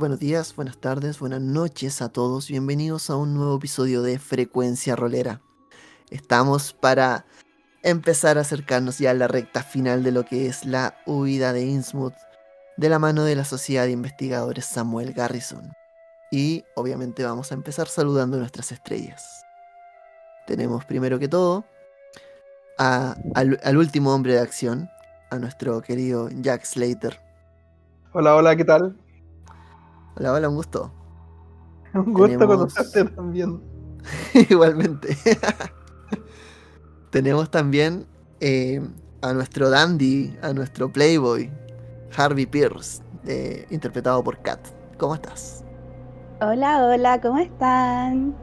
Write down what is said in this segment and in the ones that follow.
buenos días, buenas tardes, buenas noches a todos. Bienvenidos a un nuevo episodio de Frecuencia Rolera. Estamos para empezar a acercarnos ya a la recta final de lo que es la huida de Innsmouth de la mano de la Sociedad de Investigadores Samuel Garrison. Y obviamente vamos a empezar saludando a nuestras estrellas. Tenemos primero que todo al, al último hombre de acción, a nuestro querido Jack Slater. Hola, hola, ¿qué tal? Hola, hola, un gusto. Un gusto Tenemos... conocerte también. Igualmente. Tenemos también eh, a nuestro dandy, a nuestro playboy, Harvey Pierce, eh, interpretado por Kat. ¿Cómo estás? Hola, hola, ¿cómo están?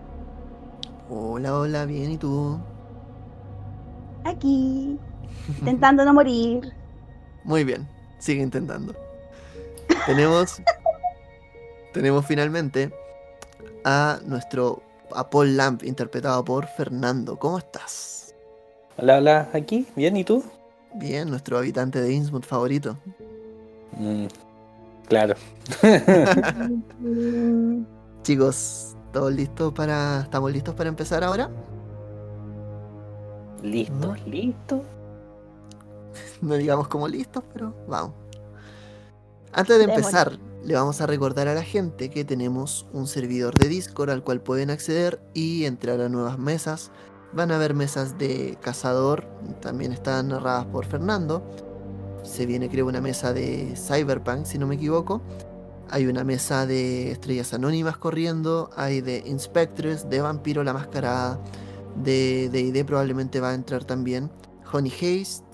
Hola, hola, bien, ¿y tú? Aquí, intentando no morir. Muy bien, sigue intentando. Tenemos, tenemos finalmente a nuestro a Paul Lamp, interpretado por Fernando. ¿Cómo estás? Hola, hola, aquí, bien, ¿y tú? Bien, nuestro habitante de Innsmouth favorito. Mm, claro. Chicos, ¿todos listos para. ¿Estamos listos para empezar ahora? ¿Listos? ¿Listos? No digamos como listos, pero vamos. Antes de empezar, le vamos a recordar a la gente que tenemos un servidor de Discord al cual pueden acceder y entrar a nuevas mesas. Van a haber mesas de cazador, también están narradas por Fernando. Se viene creo una mesa de Cyberpunk, si no me equivoco. Hay una mesa de estrellas anónimas corriendo, hay de Inspectress, de Vampiro la Mascarada, de D&D probablemente va a entrar también, Honey Haste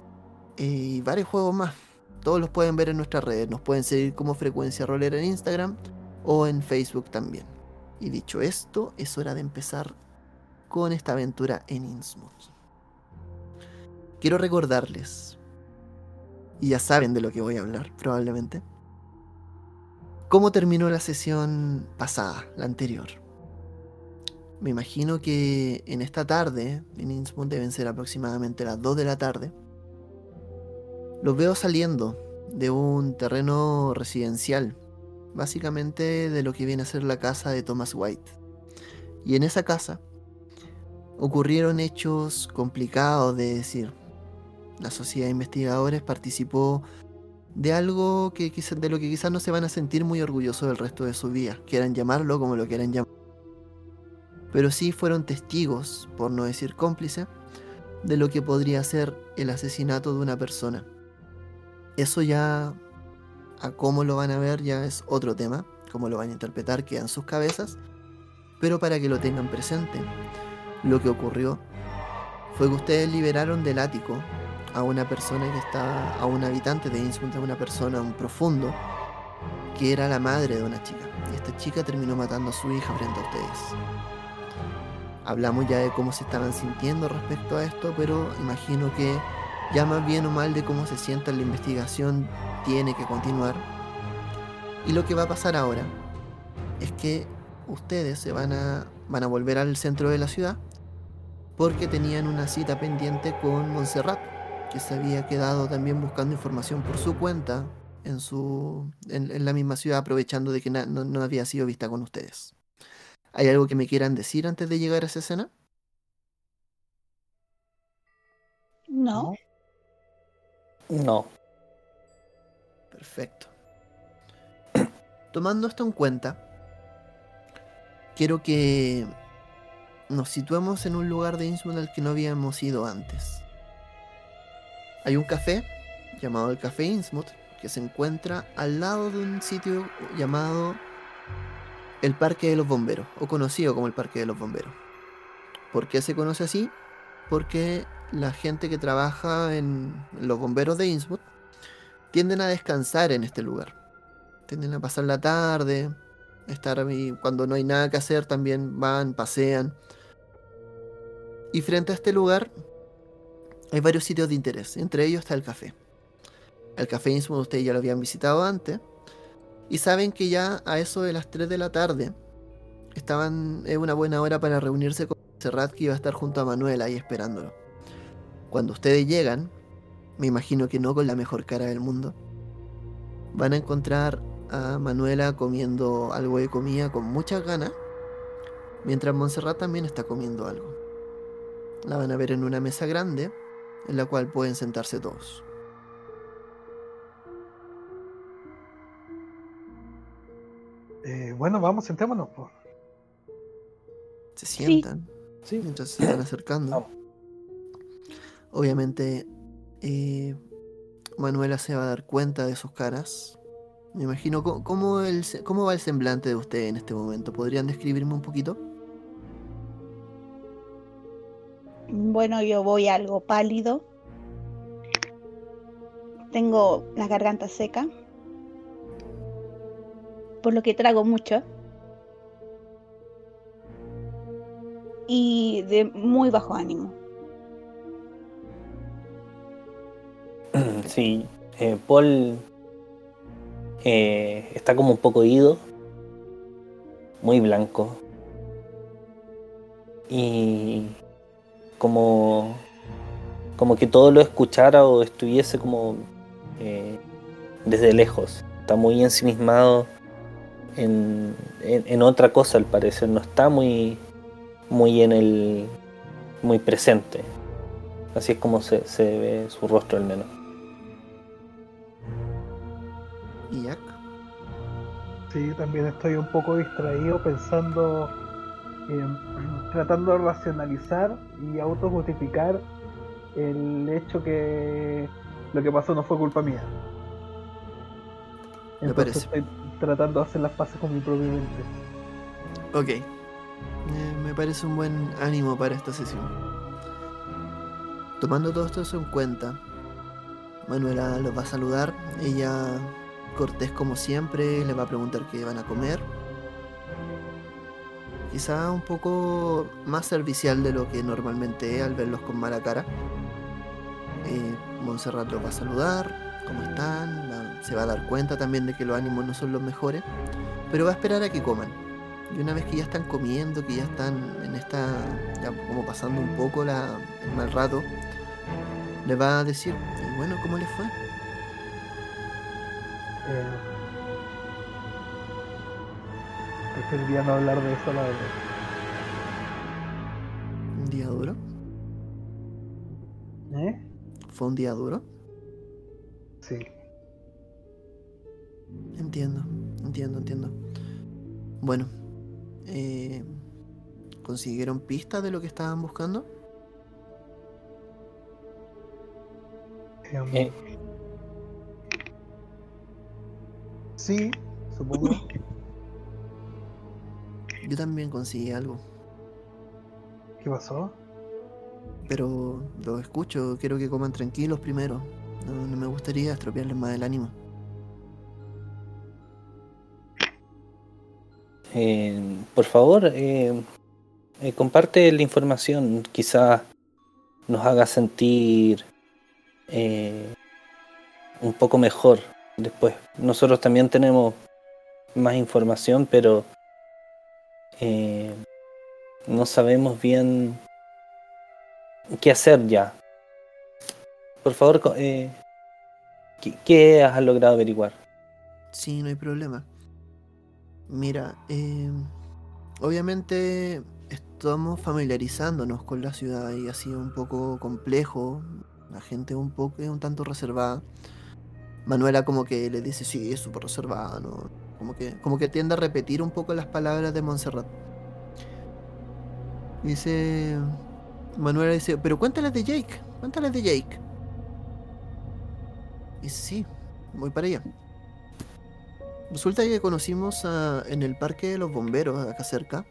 eh, y varios juegos más. Todos los pueden ver en nuestras redes. Nos pueden seguir como Frecuencia Rolera en Instagram o en Facebook también. Y dicho esto, es hora de empezar con esta aventura en Innsmouth. Quiero recordarles, y ya saben de lo que voy a hablar probablemente, cómo terminó la sesión pasada, la anterior. Me imagino que en esta tarde, en Innsmouth deben ser aproximadamente las 2 de la tarde, los veo saliendo de un terreno residencial, básicamente de lo que viene a ser la casa de Thomas White. Y en esa casa ocurrieron hechos complicados de decir. La sociedad de investigadores participó de algo que de lo que quizás no se van a sentir muy orgullosos del resto de su vida, quieran llamarlo como lo quieran llamar. Pero sí fueron testigos, por no decir cómplice, de lo que podría ser el asesinato de una persona eso ya, a cómo lo van a ver, ya es otro tema, cómo lo van a interpretar, queda en sus cabezas, pero para que lo tengan presente, lo que ocurrió fue que ustedes liberaron del ático a una persona que está, a un habitante de Innsmouth, a una persona, un profundo, que era la madre de una chica. Y esta chica terminó matando a su hija frente a ustedes. Hablamos ya de cómo se estaban sintiendo respecto a esto, pero imagino que ya más bien o mal de cómo se sienta la investigación tiene que continuar. Y lo que va a pasar ahora es que ustedes se van a, van a volver al centro de la ciudad porque tenían una cita pendiente con Montserrat, que se había quedado también buscando información por su cuenta en, su, en, la misma ciudad, aprovechando de que no, no había sido vista con ustedes. ¿Hay algo que me quieran decir antes de llegar a esa escena? No. No. Perfecto. Tomando esto en cuenta, quiero que nos situemos en un lugar de Innsmouth al que no habíamos ido antes. Hay un café llamado el Café Innsmouth que se encuentra al lado de un sitio llamado el Parque de los Bomberos, o conocido como el Parque de los Bomberos. ¿Por qué se conoce así? Porque la gente que trabaja en los bomberos de Innsmouth tienden a descansar en este lugar. Tienden a pasar la tarde, estar ahí, cuando no hay nada que hacer también van, pasean. Y frente a este lugar hay varios sitios de interés, entre ellos está el café. El café Innsmouth ustedes ya lo habían visitado antes y saben que ya a eso de las 3 de la tarde estaban es una buena hora para reunirse con Serrat que iba a estar junto a Manuel ahí esperándolo. Cuando ustedes llegan, me imagino que no con la mejor cara del mundo, van a encontrar a Manuela comiendo algo de comida con muchas ganas, mientras Montserrat también está comiendo algo. La van a ver en una mesa grande, en la cual pueden sentarse todos. Eh, bueno, vamos, sentémonos. Se sientan Sí. mientras se están acercando. Vamos. Obviamente, eh, Manuela se va a dar cuenta de sus caras. Me imagino cómo, cómo va el semblante de usted en este momento. ¿Podrían describirme un poquito? Bueno, yo voy algo pálido. Tengo la garganta seca. Por lo que trago mucho. Y de muy bajo ánimo. Sí, eh, Paul eh, está como un poco ido, muy blanco. Y como, como que todo lo escuchara o estuviese como eh, desde lejos. Está muy ensimismado en, en- en otra cosa al parecer. No está muy, muy en el. muy presente. Así es como se, se ve su rostro al menos. ¿Y Jack? Sí, también estoy un poco distraído pensando, en- tratando de racionalizar y autojustificar el hecho que lo que pasó no fue culpa mía. Me parece. estoy tratando de hacer las paces con mi propia mente. Ok. Eh, me parece un buen ánimo para esta sesión. Tomando todo esto en cuenta, Manuela los va a saludar. Ella, cortés como siempre, le va a preguntar qué van a comer. Quizá un poco más servicial de lo que normalmente es al verlos con mala cara. Eh, Montserrat los va a saludar, cómo están, se va a dar cuenta también de que los ánimos no son los mejores, pero va a esperar a que coman. Y una vez que ya están comiendo, que ya están en esta, ya como pasando un poco la, el mal rato, le va a decir, "Y bueno, ¿cómo les fue? Eh, preferiría no hablar de eso, la verdad. ¿Un día duro? ¿Eh? ¿Fue un día duro? Sí. Entiendo, entiendo, entiendo. Bueno, eh, ¿consiguieron pistas de lo que estaban buscando? Eh. Sí, supongo. Yo también conseguí algo, ¿Qué pasó? pero lo escucho, quiero que coman tranquilos primero. No, no me gustaría estropearles más el ánimo. Eh, por favor, eh, eh, comparte la información. Quizás nos haga sentir eh, un poco mejor después. Nosotros también tenemos más información, pero eh, no sabemos bien qué hacer ya. Por favor, eh, ¿qué, has logrado averiguar? Sí, no hay problema. Mira, eh, obviamente estamos familiarizándonos con la ciudad y ha sido un poco complejo. La gente un poco un tanto reservada. Manuela como que le dice, sí, es súper reservada, ¿no? Como que, como que tiende a repetir un poco las palabras de Montserrat. Dice, Manuela dice, pero cuéntales de Jake, cuéntales de Jake. Y sí, voy para allá. Resulta que conocimos a- en el parque de los bomberos, acá cerca,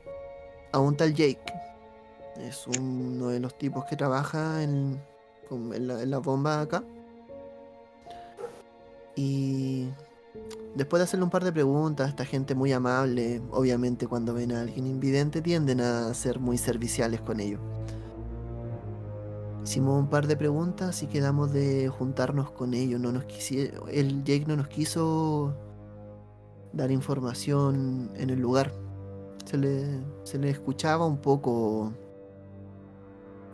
a un tal Jake. Es uno de los tipos que trabaja en, en la, en la bomba acá. Y después de hacerle un par de preguntas, esta gente muy amable, obviamente cuando ven a alguien invidente tienden a ser muy serviciales con ellos. Hicimos un par de preguntas y quedamos de juntarnos con ellos. No nos quisi- el Jake no nos quiso dar información en el lugar. Se le, se le escuchaba un poco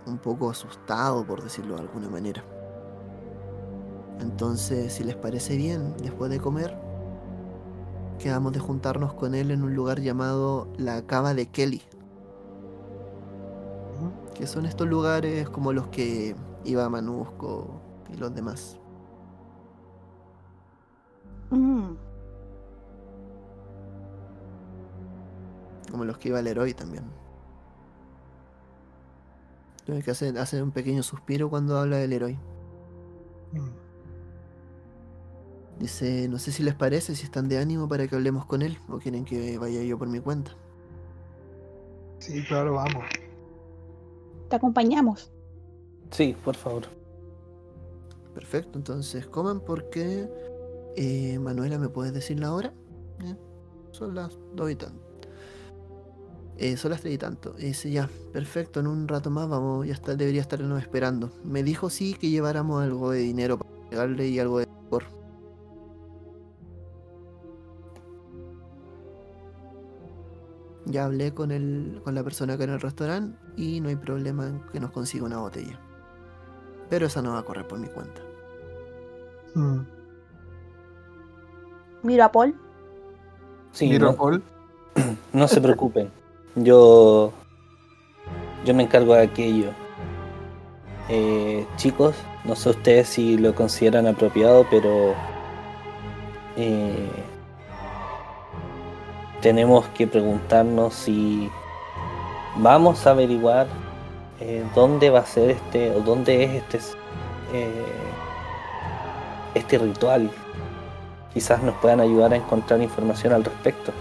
un poco asustado, por decirlo de alguna manera. Entonces, si les parece bien, después de comer, quedamos de juntarnos con él en un lugar llamado la Cava de Kelly. Que son estos lugares como los que iba Manusco y los demás. Mm, Como los que iba el héroe también. Tiene que hacer, hace un pequeño suspiro cuando habla del héroe. Dice, no sé si les parece, si están de ánimo para que hablemos con él o quieren que vaya yo por mi cuenta. Sí, claro, vamos. te acompañamos. Sí, por favor. Perfecto, entonces coman porque... eh, Manuela, ¿me puedes decir la hora? Eh, son las dos y tanto. Eh, son las tres y tanto. Y dice, ya, perfecto, en un rato más vamos, ya está, debería estarnos esperando. Me dijo sí que lleváramos algo de dinero para pegarle y algo de licor. Ya hablé con el, con la persona acá en el restaurante y no hay problema en que nos consiga una botella. Pero esa no va a correr por mi cuenta. Mm. Miro a Paul. Sí, Miro a no, Paul. no se preocupen. Yo. Yo me encargo de aquello. Eh, chicos, no sé ustedes si lo consideran apropiado, pero. eh, tenemos que preguntarnos si vamos a averiguar eh, dónde va a ser este o dónde es este eh, este ritual. Quizás nos puedan ayudar a encontrar información al respecto.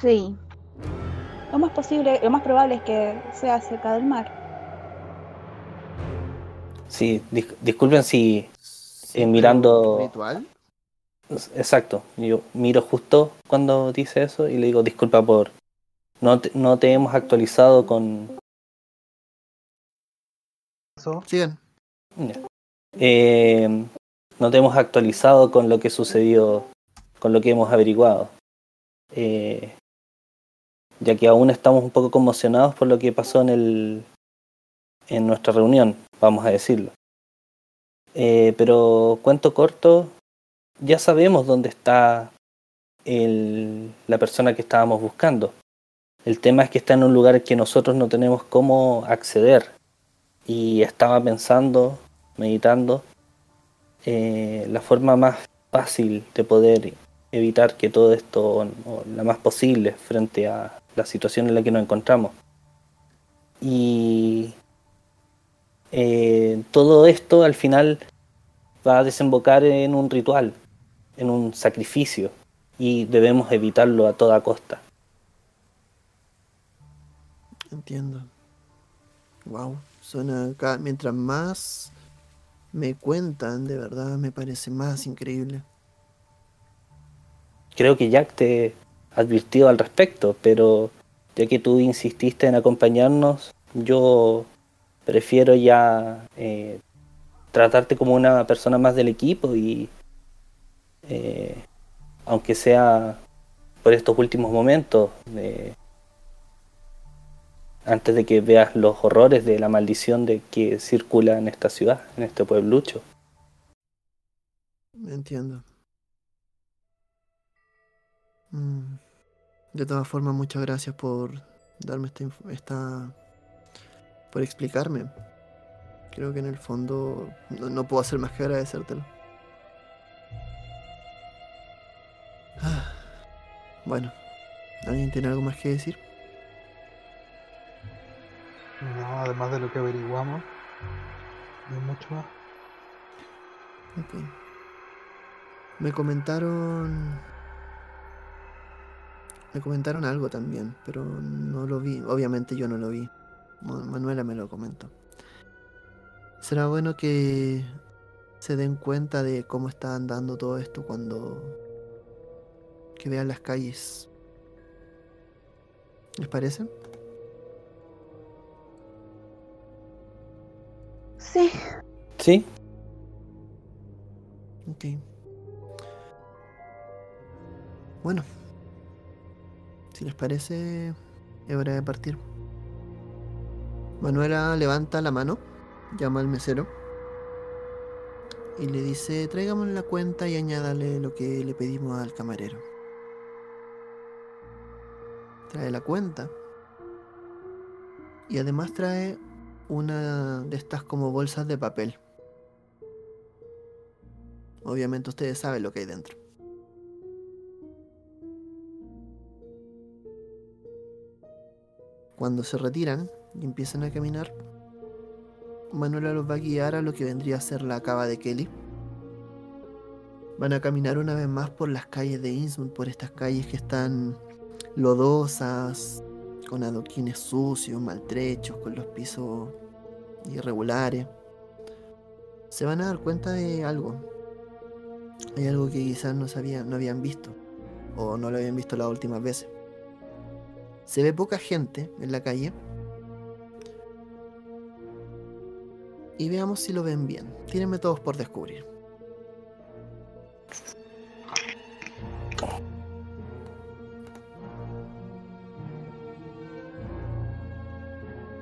Sí. Lo más posible, lo más probable es que sea cerca del mar. Sí, dis- disculpen si Sí, mirando- ¿Ritual? Exacto, yo miro justo cuando dice eso y le digo disculpa por no te, no te hemos actualizado con. Sigan. eh, no te hemos actualizado con lo que sucedió, con lo que hemos averiguado, Eh, ya que aún estamos un poco conmocionados por lo que pasó en el en nuestra reunión, vamos a decirlo. Eh, pero cuento corto, ya sabemos dónde está el- la persona que estábamos buscando. El tema es que está en un lugar que nosotros no tenemos cómo acceder. Y estaba pensando, meditando, eh, la forma más fácil de poder evitar que todo esto, o la más posible, frente a la situación en la que nos encontramos. Y eh, todo esto al final va a desembocar en un ritual, en un sacrificio, y debemos evitarlo a toda costa. Entiendo. Wow. Suena cada, mientras más me cuentan, de verdad me parece más increíble. Creo que Jack te advirtió al respecto, pero ya que tú insististe en acompañarnos, yo prefiero ya eh, tratarte como una persona más del equipo y eh, aunque sea por estos últimos momentos, antes de que veas los horrores de la maldición de que circula en esta ciudad, en este pueblucho. Entiendo. Mm. De todas formas, muchas gracias por darme esta, esta por explicarme. Creo que en el fondo no, no puedo hacer más que agradecértelo. Ah, Bueno, ¿alguien tiene algo más que decir? No, además de lo que averiguamos, no hay mucho más. Ok. Me comentaron. Me comentaron algo también, pero no lo vi. Obviamente yo no lo vi. Ma- Manuela me lo comentó. Será bueno que se den cuenta de cómo está andando todo esto cuando que vean las calles. ¿Les parece? Sí. ¿Sí? Ok. Bueno. Si les parece, es hora de partir. Manuela levanta la mano, llama al mesero y le dice, tráigame la cuenta y añádale lo que le pedimos al camarero. Trae la cuenta. Y además trae una de estas como bolsas de papel. Obviamente ustedes saben lo que hay dentro. Cuando se retiran y empiezan a caminar, Manuela los va a guiar a lo que vendría a ser la cava de Kelly. Van a caminar una vez más por las calles de Innsmouth, por estas calles que están lodosas, con adoquines sucios, maltrechos, con los pisos irregulares. Se van a dar cuenta de algo. Hay algo que quizás no, sabían, no habían visto, o no lo habían visto las últimas veces. Se ve poca gente en la calle. Y veamos si lo ven bien. Tírenme todos por descubrir.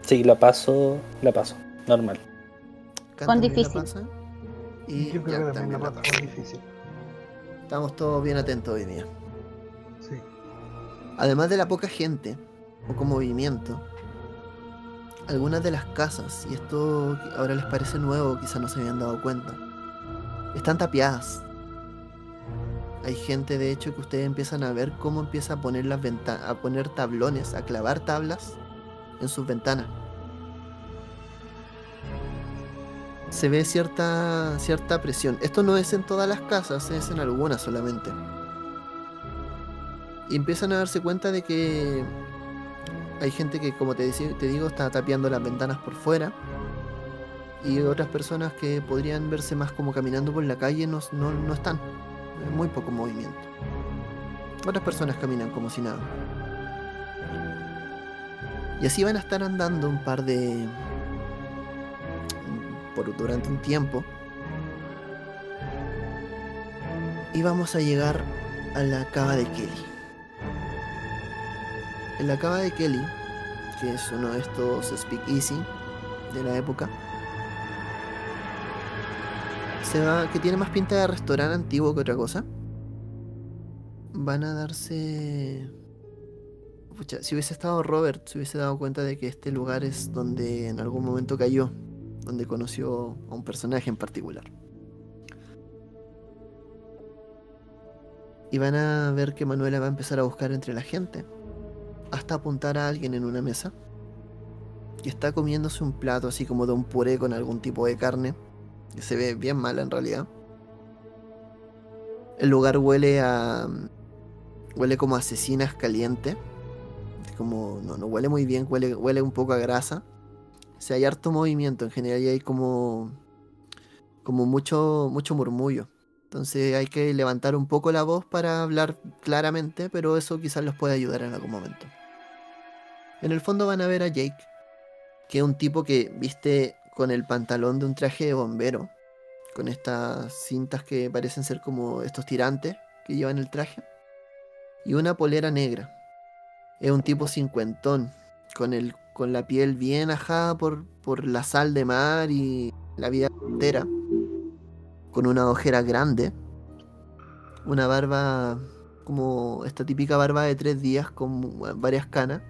Sí, la paso, la paso, normal. Con difícil. Y Yo creo que también la difícil. Estamos todos bien atentos hoy día. Sí. Además de la poca gente, poco movimiento, algunas de las casas, y esto ahora les parece nuevo, quizás no se habían dado cuenta, están tapiadas. Hay gente, de hecho, que ustedes empiezan a ver cómo empieza a poner las a poner tablones, a clavar tablas en sus ventanas. Se ve cierta, cierta presión. Esto no es en todas las casas, es en algunas solamente. Y empiezan a darse cuenta de que hay gente que, como te, deci- te digo, está tapiando las ventanas por fuera. Y otras personas que podrían verse más como caminando por la calle no, no, no están. Muy poco movimiento. Otras personas caminan como si nada. Y así van a estar andando un par de... por durante un tiempo. Y vamos a llegar a la cava de Kelly. En la cava de Kelly, que es uno de estos speakeasy de la época, se va, que tiene más pinta de restaurante antiguo que otra cosa. Van a darse. Pucha, si hubiese estado Robert, se hubiese dado cuenta de que este lugar es donde en algún momento cayó, donde conoció a un personaje en particular. Y van a ver que Manuela va a empezar a buscar entre la gente, hasta apuntar a alguien en una mesa, que está comiéndose un plato así como de un puré con algún tipo de carne, que se ve bien mala en realidad. El lugar huele a. huele como a asesinas caliente. Como. no, no huele muy bien, huele, huele un poco a grasa. O hay harto movimiento en general y hay como. como mucho, mucho murmullo. Entonces hay que levantar un poco la voz para hablar claramente, pero eso quizás los puede ayudar en algún momento. En el fondo van a ver a Jake, que es un tipo que viste con el pantalón de un traje de bombero, con estas cintas que parecen ser como estos tirantes que llevan el traje, y una polera negra. Es un tipo cincuentón, con, el, con la piel bien ajada por, por la sal de mar y la vida entera, con una ojera grande, una barba como esta típica barba de tres días con varias canas,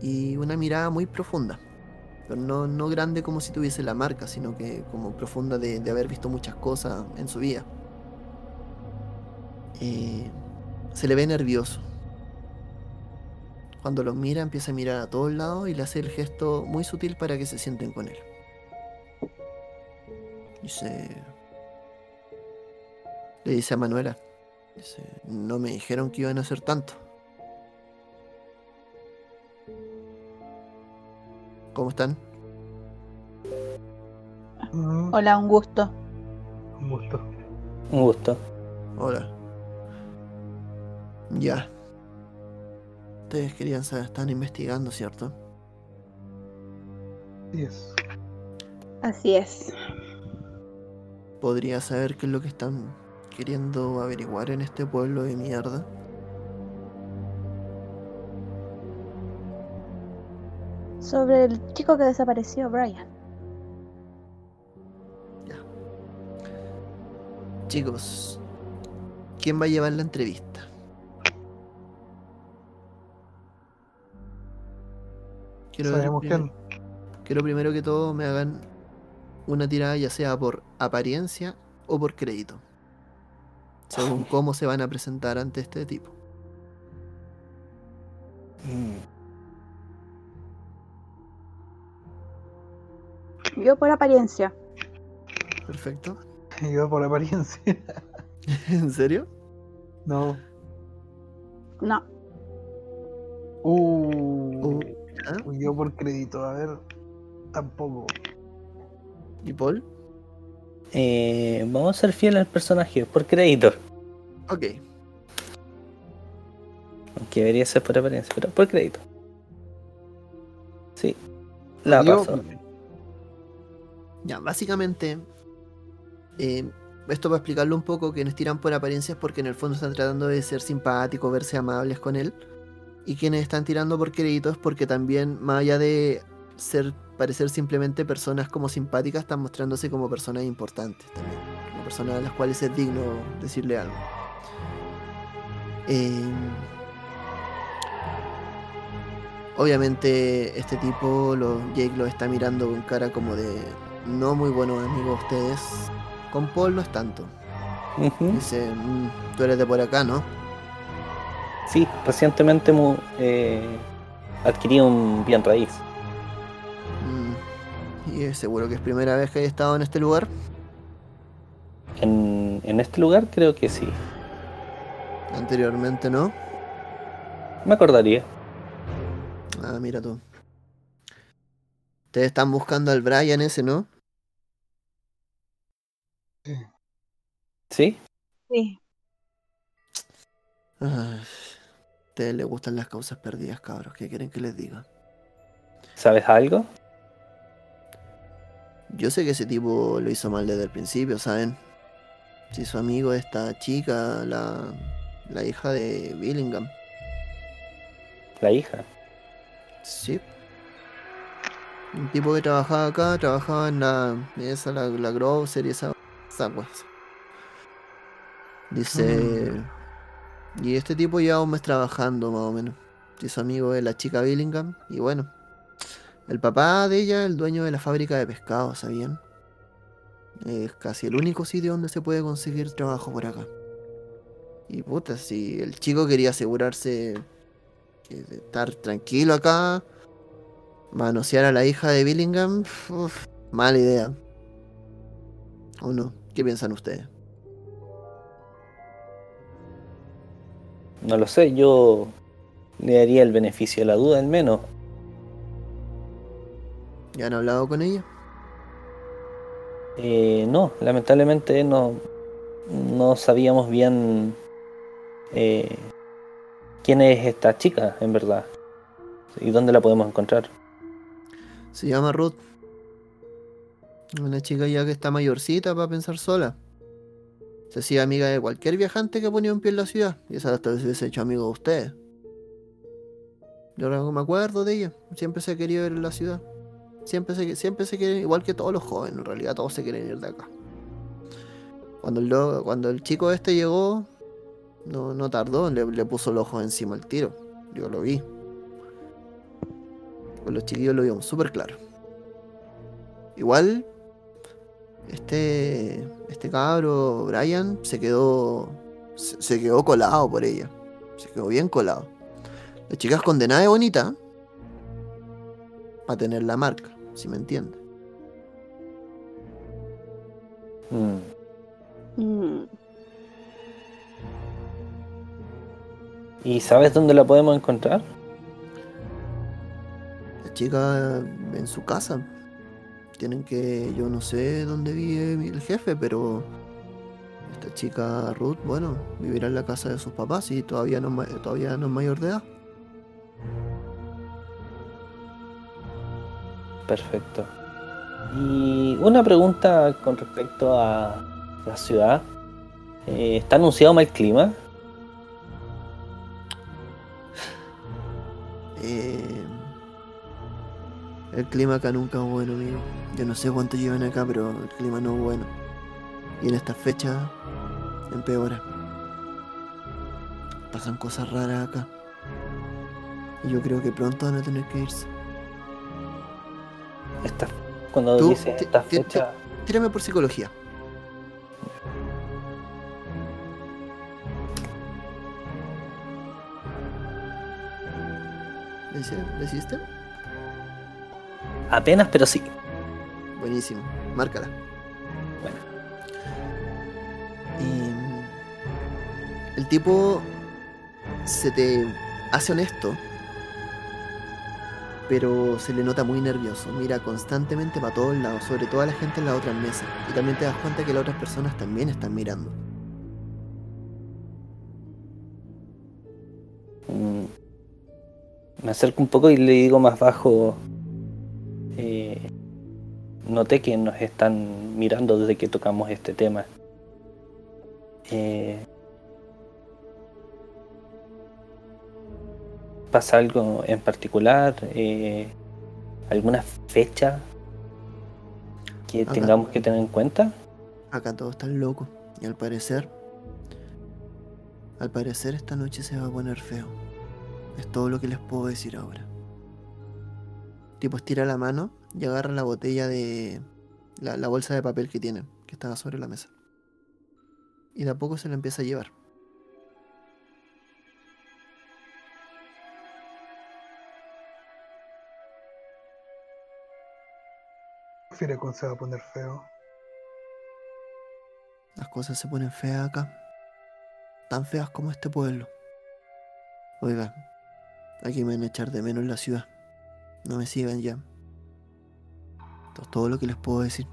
y una mirada muy profunda pero no, no grande como si tuviese la marca, sino que como profunda de, haber visto muchas cosas en su vida. Eh, se le ve nervioso. Cuando los mira, empieza a mirar a todos lados y le hace el gesto muy sutil para que se sienten con él. Dice. Le dice a Manuela. Dice, no me dijeron que iban a hacer tanto. ¿Cómo están? Mm, Hola, un gusto. un gusto. Un gusto. Hola. Ya. Ustedes querían saber, están investigando, ¿cierto? Sí es. Así es. ¿Podría saber qué es lo que están queriendo averiguar en este pueblo de mierda? Sobre el chico que desapareció, Brian. Chicos, ¿quién va a llevar la entrevista? Quiero, ver Sabemos primero- quién. quiero primero que todo me hagan una tirada ya sea por apariencia o por crédito. Según cómo se van a presentar ante este tipo. Mm. Yo por apariencia. Perfecto. Yo por apariencia. ¿En serio? No. No. Uh. ¿Ah? Yo por crédito, a ver. Tampoco. ¿Y Paul? Eh, vamos a ser fieles al personaje, por crédito. Ok. Aunque debería ser por apariencia, pero por crédito. Sí. La Yo- paso. Ya, básicamente, eh, esto para explicarlo un poco, quienes tiran por apariencias porque en el fondo están tratando de ser simpáticos, verse amables con él. Y quienes están tirando por créditos porque también, más allá de ser parecer simplemente personas como simpáticas, están mostrándose como personas importantes también. Como personas a las cuales es digno decirle algo. Eh, obviamente este tipo, lo, Jake lo está mirando con cara como de no muy buenos amigos ustedes. Con Paul no es tanto. Dice, "Mm, tú eres de por acá, ¿no? Sí, recientemente mu- eh, adquirí un bien raíz. Y es seguro que es primera vez que he estado en este lugar. En, en este lugar creo que sí. Anteriormente, ¿no? Me acordaría. Ah, mira tú. Ustedes están buscando al Brian ese, ¿no? ¿Sí? Sí. Ay, a ustedes les gustan las causas perdidas, cabros. ¿Qué quieren que les diga? ¿Sabes algo? Yo sé que ese tipo lo hizo mal desde el principio, ¿saben? Si su amigo es esta chica, la, la hija de Billingham. La hija. Sí. Un tipo que trabajaba acá, trabajaba en la. esa, la, la grocery, esa. esa wea. Dice. Y este tipo lleva un mes trabajando, más o menos. Y su amigo es la chica Billingham. Y bueno. El papá de ella, el dueño de la fábrica de pescado, ¿sabían? Es casi el único sitio donde se puede conseguir trabajo por acá. Y puta, si el chico quería asegurarse de estar tranquilo acá, manosear a la hija de Billingham, mala idea. ¿O no? ¿Qué piensan ustedes? No lo sé, yo le daría el beneficio de la duda al menos. ¿Ya han hablado con ella? Eh, no, lamentablemente no, no sabíamos bien eh, quién es esta chica, en verdad. ¿Y dónde la podemos encontrar? Se llama Ruth. Una chica ya que está mayorcita para pensar sola. Se hacía amiga de cualquier viajante que ponía un pie en la ciudad. Y esa hasta se hubiese hecho amigo de ustedes. Yo no me acuerdo de ella. Siempre se ha querido ir en la ciudad. Siempre se, siempre se quiere, igual que todos los jóvenes, en realidad todos se quieren ir de acá. Cuando el, cuando el chico este llegó, no, no tardó, le, le puso los ojos encima al tiro. Yo lo vi. Los chiquillos lo vimos súper claro. Igual, este, este cabro, Brian, se quedó, se, quedó colado por ella. Se quedó bien colado. La chica es condenada de bonita. Para tener la marca, si me entiende. Mm. Mm, ¿Y sabes dónde la podemos encontrar? La chica en su casa. Tienen que, yo no sé dónde vive el jefe, pero esta chica Ruth, bueno, vivirá en la casa de sus papás y todavía no, todavía no es mayor de edad. Perfecto. Y una pregunta con respecto a la ciudad. Eh, ¿Está anunciado mal clima? Eh, el clima acá nunca es bueno, amigo. Yo no sé cuánto llevan acá, pero el clima no es bueno. Y en esta fecha empeora. Pasan cosas raras acá. Y yo creo que pronto van a tener que irse. Esta, cuando Tú, dice esta fecha, Tírame por psicología. ¿Le hice- le hiciste? apenas, pero sí. Buenísimo. Márcala. Bueno. Y mm, el tipo se te hace honesto, pero se le nota muy nervioso. Mira constantemente para todos lados, sobre todo a la gente en la otra mesa. Y también te das cuenta que las otras personas también están mirando. Mm, Me acerco un poco y le digo más bajo. eh, noté que nos están mirando desde que tocamos este tema. Eh, ¿Pasa algo en particular? Eh, ¿Alguna fecha que Acá. tengamos que tener en cuenta? Acá todos están locos. Y al parecer, al parecer esta noche se va a poner feo. Es todo lo que les puedo decir ahora. Tipo estira la mano y agarra la botella de... La, la bolsa de papel que tiene, que estaba sobre la mesa. Y de a poco se la empieza a llevar. Refiere con se va a poner feo. Las cosas se ponen feas acá. Tan feas como este pueblo. Oiga, aquí me van a echar de menos en la ciudad. No me sigan ya. Esto es todo lo que les puedo decir.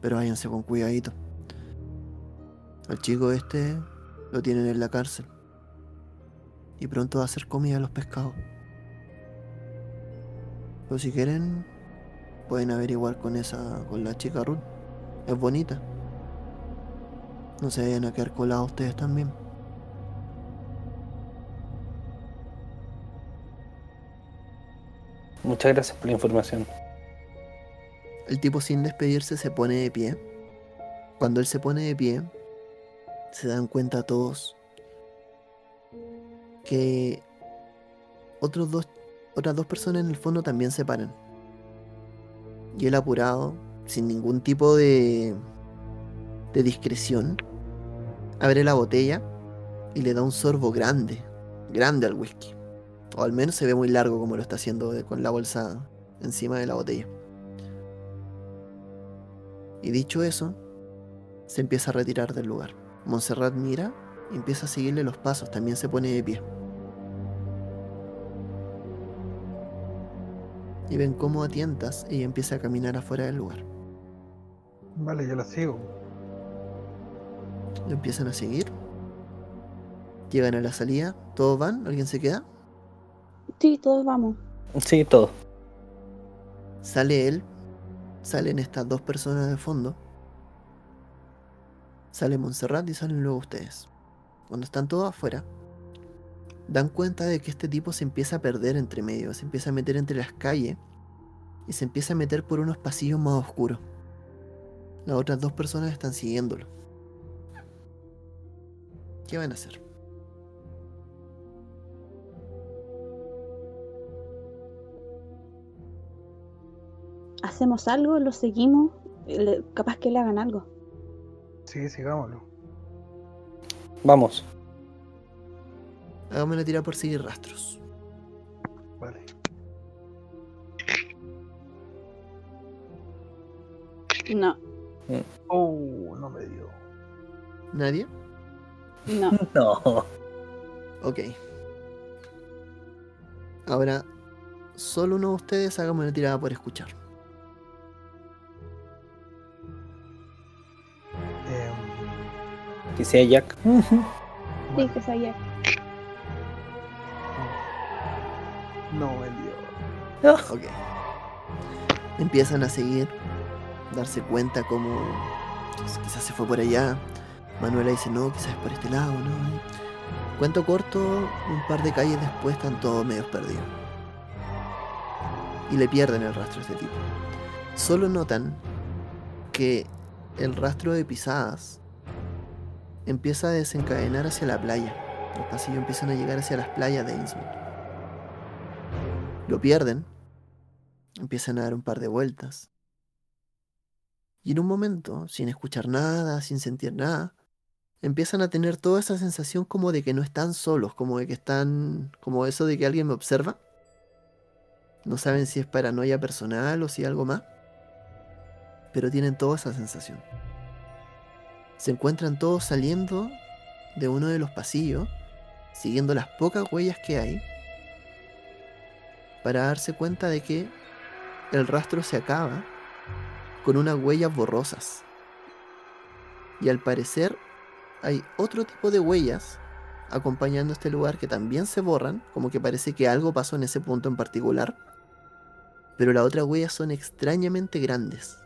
Pero váyanse con cuidadito. Al chico este lo tienen en la cárcel. Y pronto va a hacer comida a los pescados. Pero si quieren, pueden averiguar con esa, con la chica Ruth. Es bonita. No se vayan a quedar colados ustedes también. Muchas gracias por la información. El tipo sin despedirse se pone de pie. Cuando él se pone de pie, se dan cuenta todos que otros dos, otras dos personas en el fondo también se paran. Y él apurado, sin ningún tipo de, de discreción, abre la botella y le da un sorbo grande, grande al whisky. O al menos se ve muy largo como lo está haciendo de- con la bolsa encima de la botella. Y dicho eso, se empieza a retirar del lugar. Montserrat mira y empieza a seguirle los pasos, también se pone de pie. Y ven cómo a tientas ella empieza a caminar afuera del lugar. Vale, yo la sigo. Lo empiezan a seguir. Llegan a la salida, todos van, alguien se queda. Sí, todos vamos. Sí, todo. Sale él, salen estas dos personas de fondo. Sale Montserrat y salen luego ustedes. Cuando están todos afuera, dan cuenta de que este tipo se empieza a perder entre medio, se empieza a meter entre las calles y se empieza a meter por unos pasillos más oscuros. Las otras dos personas están siguiéndolo. ¿Qué van a hacer? Hacemos algo, lo seguimos. Capaz que le hagan algo. Sí, sigámoslo. Vamos. Hágame una tira por seguir rastros. Vale. No, Oh, no me dio. ¿Nadie? no. No. Ok. Ahora, solo uno de ustedes hágame una tirada por escuchar. Em, Que sea Jack. Sí, que sea Jack. No me dio. Ok. Empiezan a seguir, darse cuenta como quizás se fue por allá. Manuela dice, no, quizás es por este lado, ¿no? Cuento corto, un par de calles después están todos medios perdidos. Y le pierden el rastro a este tipo. Solo notan que el rastro de pisadas empieza a desencadenar hacia la playa. Los pasillos empiezan a llegar hacia las playas de Innsmouth. Lo pierden, empiezan a dar un par de vueltas. Y en un momento, sin escuchar nada, sin sentir nada, empiezan a tener toda esa sensación como de que no están solos, como de que están, como eso de que alguien me observa. No saben si es paranoia personal o si algo más, pero tienen toda esa sensación. Se encuentran todos saliendo de uno de los pasillos, siguiendo las pocas huellas que hay, para darse cuenta de que el rastro se acaba con unas huellas borrosas. Y al parecer hay otro tipo de huellas acompañando este lugar que también se borran, como que parece que algo pasó en ese punto en particular. Pero las otras huellas son extrañamente grandes.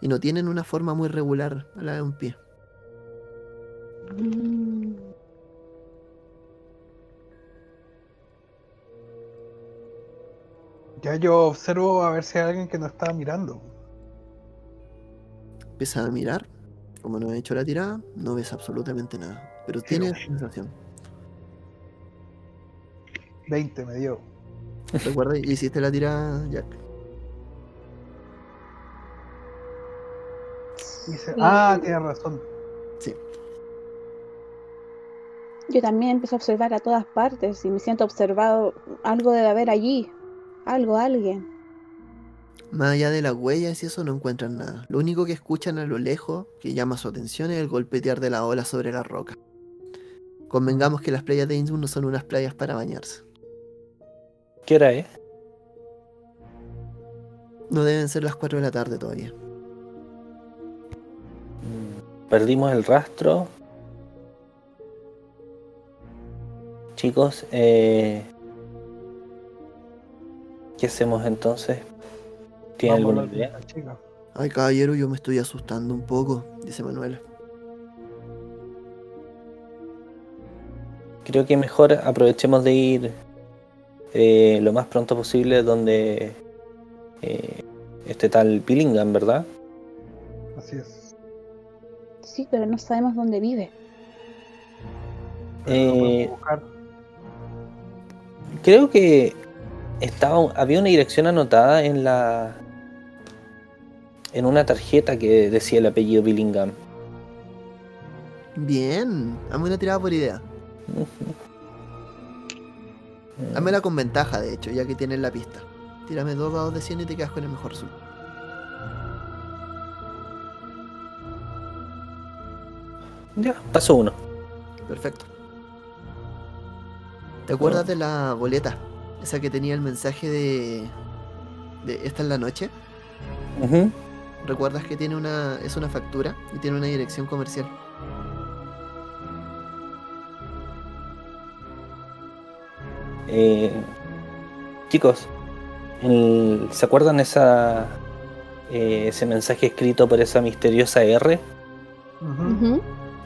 Y no tienen una forma muy regular a la de un pie. Mm, Ya yo observo a ver si hay alguien que nos está mirando. Empiezas a mirar, como no he hecho la tirada, no ves absolutamente nada. Pero tienes sensación. 20 me dio. Recuerda, hiciste la tirada, Jack. Ah, tienes razón. Sí. Yo también empiezo a observar a todas partes y me siento observado. Algo debe haber allí. Algo, alguien. Más allá de las huellas y eso no encuentran nada. Lo único que escuchan a lo lejos que llama su atención es el golpetear de la ola sobre la roca. Convengamos que las playas de Innsmouth no son unas playas para bañarse. ¿Qué hora es? No deben ser las 4 de la tarde todavía. Mm, Perdimos el rastro. Chicos, eh, ¿qué hacemos entonces? ¿Tienen Vamos a alguna idea? chica. Ay, caballero, yo me estoy asustando un poco, dice Manuel. Creo que mejor aprovechemos de ir eh, lo más pronto posible donde eh, este tal Billingham, ¿verdad? Así es. Sí, pero no sabemos dónde vive. Eh. Creo que estaba, había una dirección anotada en la en una tarjeta que decía el apellido Billingham. Bien, hazme una tirada por idea. Mm, Hazmela con ventaja, de hecho, ya que tienes la pista. Tírame dos dados de 100 y te quedas con el mejor resultado. Ya, paso uno. Perfecto. ¿Te acuerdas de la boleta? Esa que tenía el mensaje de. de esta es la noche. ¿Recuerdas que tiene una. es una factura y tiene una dirección comercial? Eh, chicos, el- ¿se acuerdan esa eh, ese mensaje escrito por esa misteriosa R?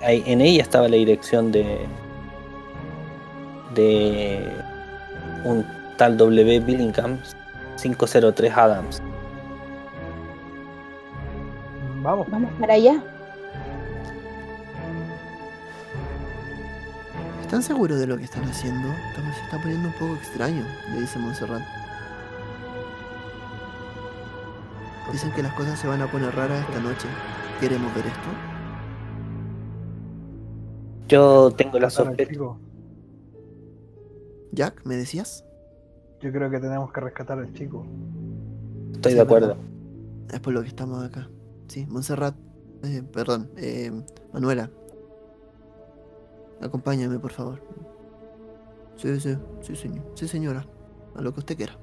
Ahí- en ella estaba la dirección de de un tal W Billingham 503 Adams. Vamos. Vamos para allá. ¿Están seguros de lo que están haciendo? Esto se está poniendo un poco extraño, le dice Montserrat. Dicen que las cosas se van a poner raras esta noche. ¿Queremos ver esto? Yo tengo la sospecha. Jack, ¿me decías? Yo creo que tenemos que rescatar al chico. Estoy Sí, de acuerdo. Es por lo que estamos acá. Sí, Montserrat. eh, perdón, eh, Manuela. Acompáñame, por favor. Sí, sí, sí, señor. Sí, señora. A lo que usted quiera.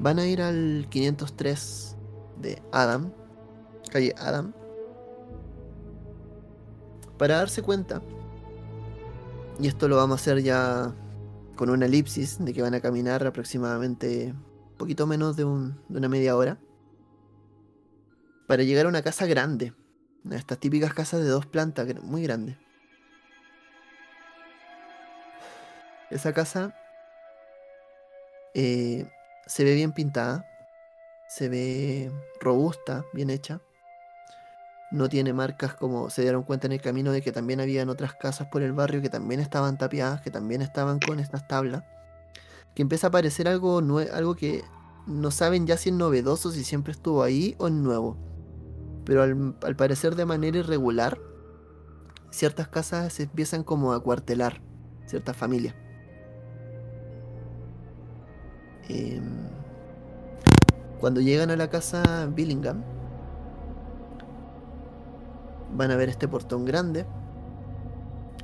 Van a ir al 503 de Adam, calle Adam, para darse cuenta, y esto lo vamos a hacer ya con una elipsis de que van a caminar aproximadamente un poquito menos de, un- de una media hora, para llegar a una casa grande, estas típicas casas de dos plantas, muy grande. Esa casa eh, se ve bien pintada, se ve robusta, bien hecha. No tiene marcas como se dieron cuenta en el camino de que también habían otras casas por el barrio que también estaban tapiadas, que también estaban con estas tablas. Que empieza a aparecer algo, algo que no saben ya si es novedoso, si siempre estuvo ahí o es nuevo. Pero al, al parecer de manera irregular, ciertas casas se empiezan como a cuartelar, ciertas familias. Em, cuando llegan a la casa Billingham, van a ver este portón grande,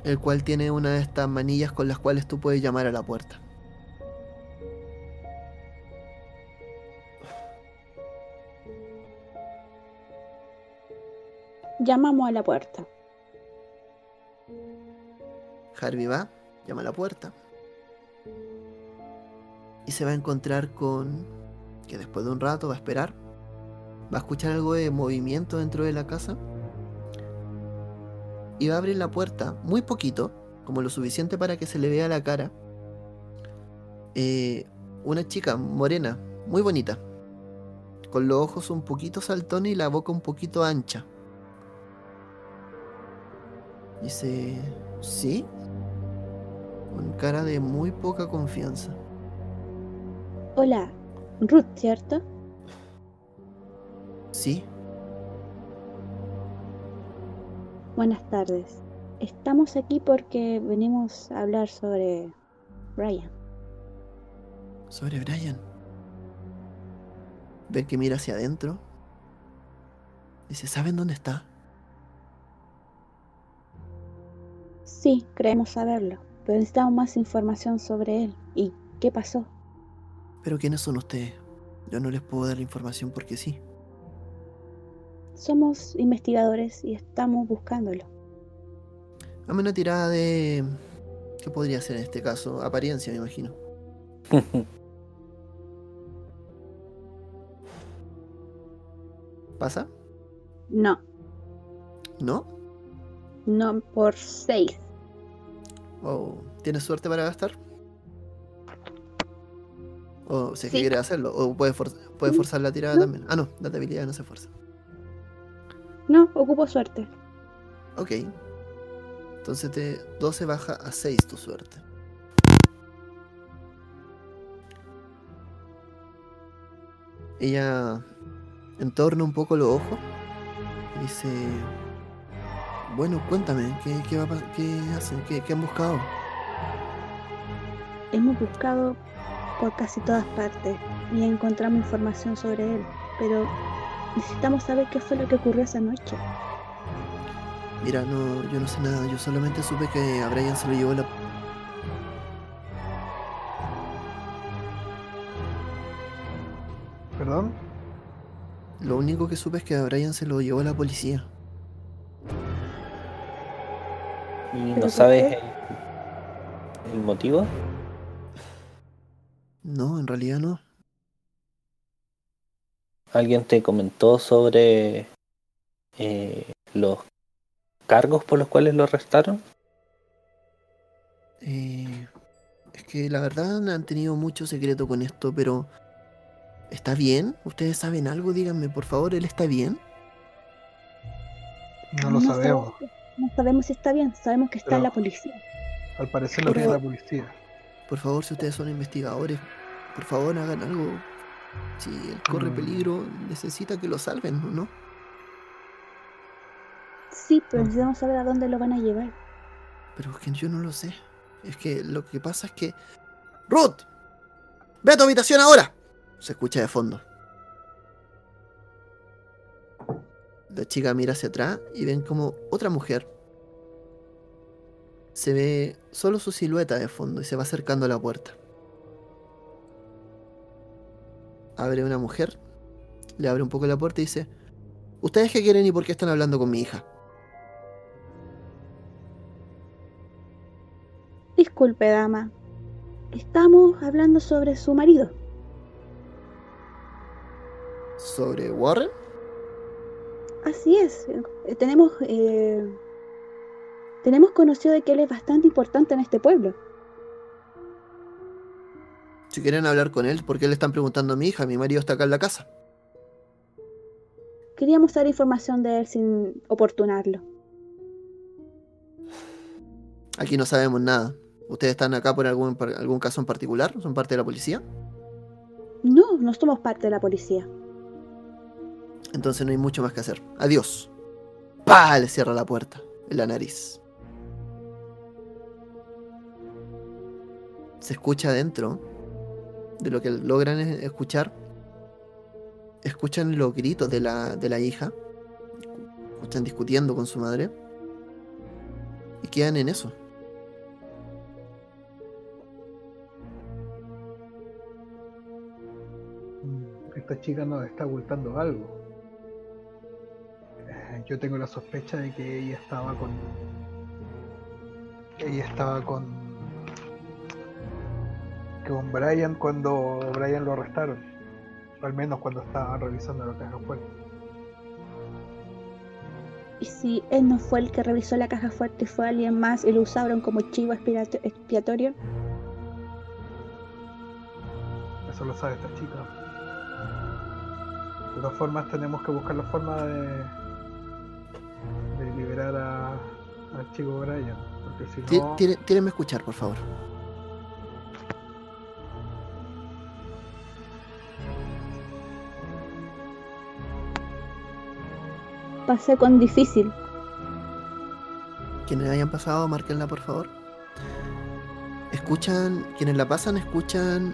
el cual tiene una de estas manillas con las cuales tú puedes llamar a la puerta. Llamamos a la puerta. Harvey va, llama a la puerta. Y se va a encontrar con que después de un rato va a esperar. Va a escuchar algo de movimiento dentro de la casa. Y va a abrir la puerta muy poquito, como lo suficiente para que se le vea la cara. Eh, una chica morena, muy bonita. Con los ojos un poquito saltones y la boca un poquito ancha. Dice, ¿sí? Con cara de muy poca confianza. Hola, Ruth, ¿cierto? ¿Sí? Buenas tardes. Estamos aquí porque venimos a hablar sobre Brian. Sobre Brian. Ven que mira hacia adentro. Dice, ¿saben dónde está? Sí, creemos saberlo, pero necesitamos más información sobre él. ¿Y qué pasó? Pero ¿quiénes son ustedes? Yo no les puedo dar información porque sí. Somos investigadores y estamos buscándolo. Dame una tirada de... ¿Qué podría ser en este caso? Apariencia, me imagino. ¿Pasa? No, ¿No? no por seis. ¿O tienes suerte para gastar? O si es que quieres hacerlo. O puedes, for- puedes Mm, forzar la tirada no. también. Ah, no, la habilidad no se fuerza. No, ocupo suerte. Ok. Entonces de 12 baja a 6 tu suerte. Ella entorna un poco los ojos y dice, bueno, cuéntame, ¿qué, qué, va qué hacen? ¿Qué, qué han buscado? Hemos buscado por casi todas partes y encontramos información sobre él, pero necesitamos saber qué fue lo que ocurrió esa noche. Mira, no, yo no sé nada, yo solamente supe que a Brian se lo llevó la... ¿Perdón? Lo único que supe es que a Brian se lo llevó la policía. ¿Y ¿Pero no sabes el, el motivo? No, en realidad no. ¿Alguien te comentó sobre eh, los cargos por los cuales lo arrestaron? Eh, es que la verdad han tenido mucho secreto con esto, pero ¿está bien? ¿Ustedes saben algo? Díganme, por favor, ¿él está bien? No lo sabemos. sabe- no sabemos si está bien, sabemos que está Pero- en la policía. Al parecer lo tiene la policía. Por favor, si ustedes son investigadores, por favor hagan algo. Si él corre Mm. peligro, necesita que lo salven, ¿no? Sí, pero necesitamos saber a dónde lo van a llevar. Pero es que yo no lo sé. Es que lo que pasa es que... ¡Ruth! ¡Ve a tu habitación ahora! Se escucha de fondo. La chica mira hacia atrás y ven como otra mujer. Se ve solo su silueta de fondo y se va acercando a la puerta. Abre una mujer, le abre un poco la puerta y dice, ¿Ustedes qué quieren y por qué están hablando con mi hija? Disculpe, dama. Estamos hablando sobre su marido. ¿Sobre Warren? Así es. eh, Tenemos, eh, tenemos conocido de que él es bastante importante en este pueblo. Si quieren hablar con él, ¿por qué le están preguntando a mi hija? Mi marido está acá en la casa. Queríamos dar información de él sin oportunarlo. Aquí no sabemos nada. ¿Ustedes están acá por algún, por algún caso en particular? ¿Son parte de la policía? No, no somos parte de la policía. Entonces no hay mucho más que hacer. Adiós. ¡Pah! Le cierra la puerta en la nariz. Se escucha adentro de lo que logran es- escuchar. Escuchan los gritos de la, de la hija. Están discutiendo con su madre. Y quedan en eso. Mm, Esta chica nos está ocultando algo. Eh, Yo tengo la sospecha de que ella estaba con. Ella estaba con. Con Brian cuando Brian lo arrestaron. O al menos cuando estaba revisando la caja fuerte. Y si él no fue el que revisó la caja fuerte, fue alguien más y lo usaron como chivo expiato- expiatorio. Eso lo sabe esta chica. De todas formas, tenemos que buscar la forma de. de liberar a, al chico Brian. Porque si no. tíre- Tírenme a escuchar, por favor. Pasé con difícil. Quienes hayan pasado, márquenla por favor. Escuchan, quienes la pasan escuchan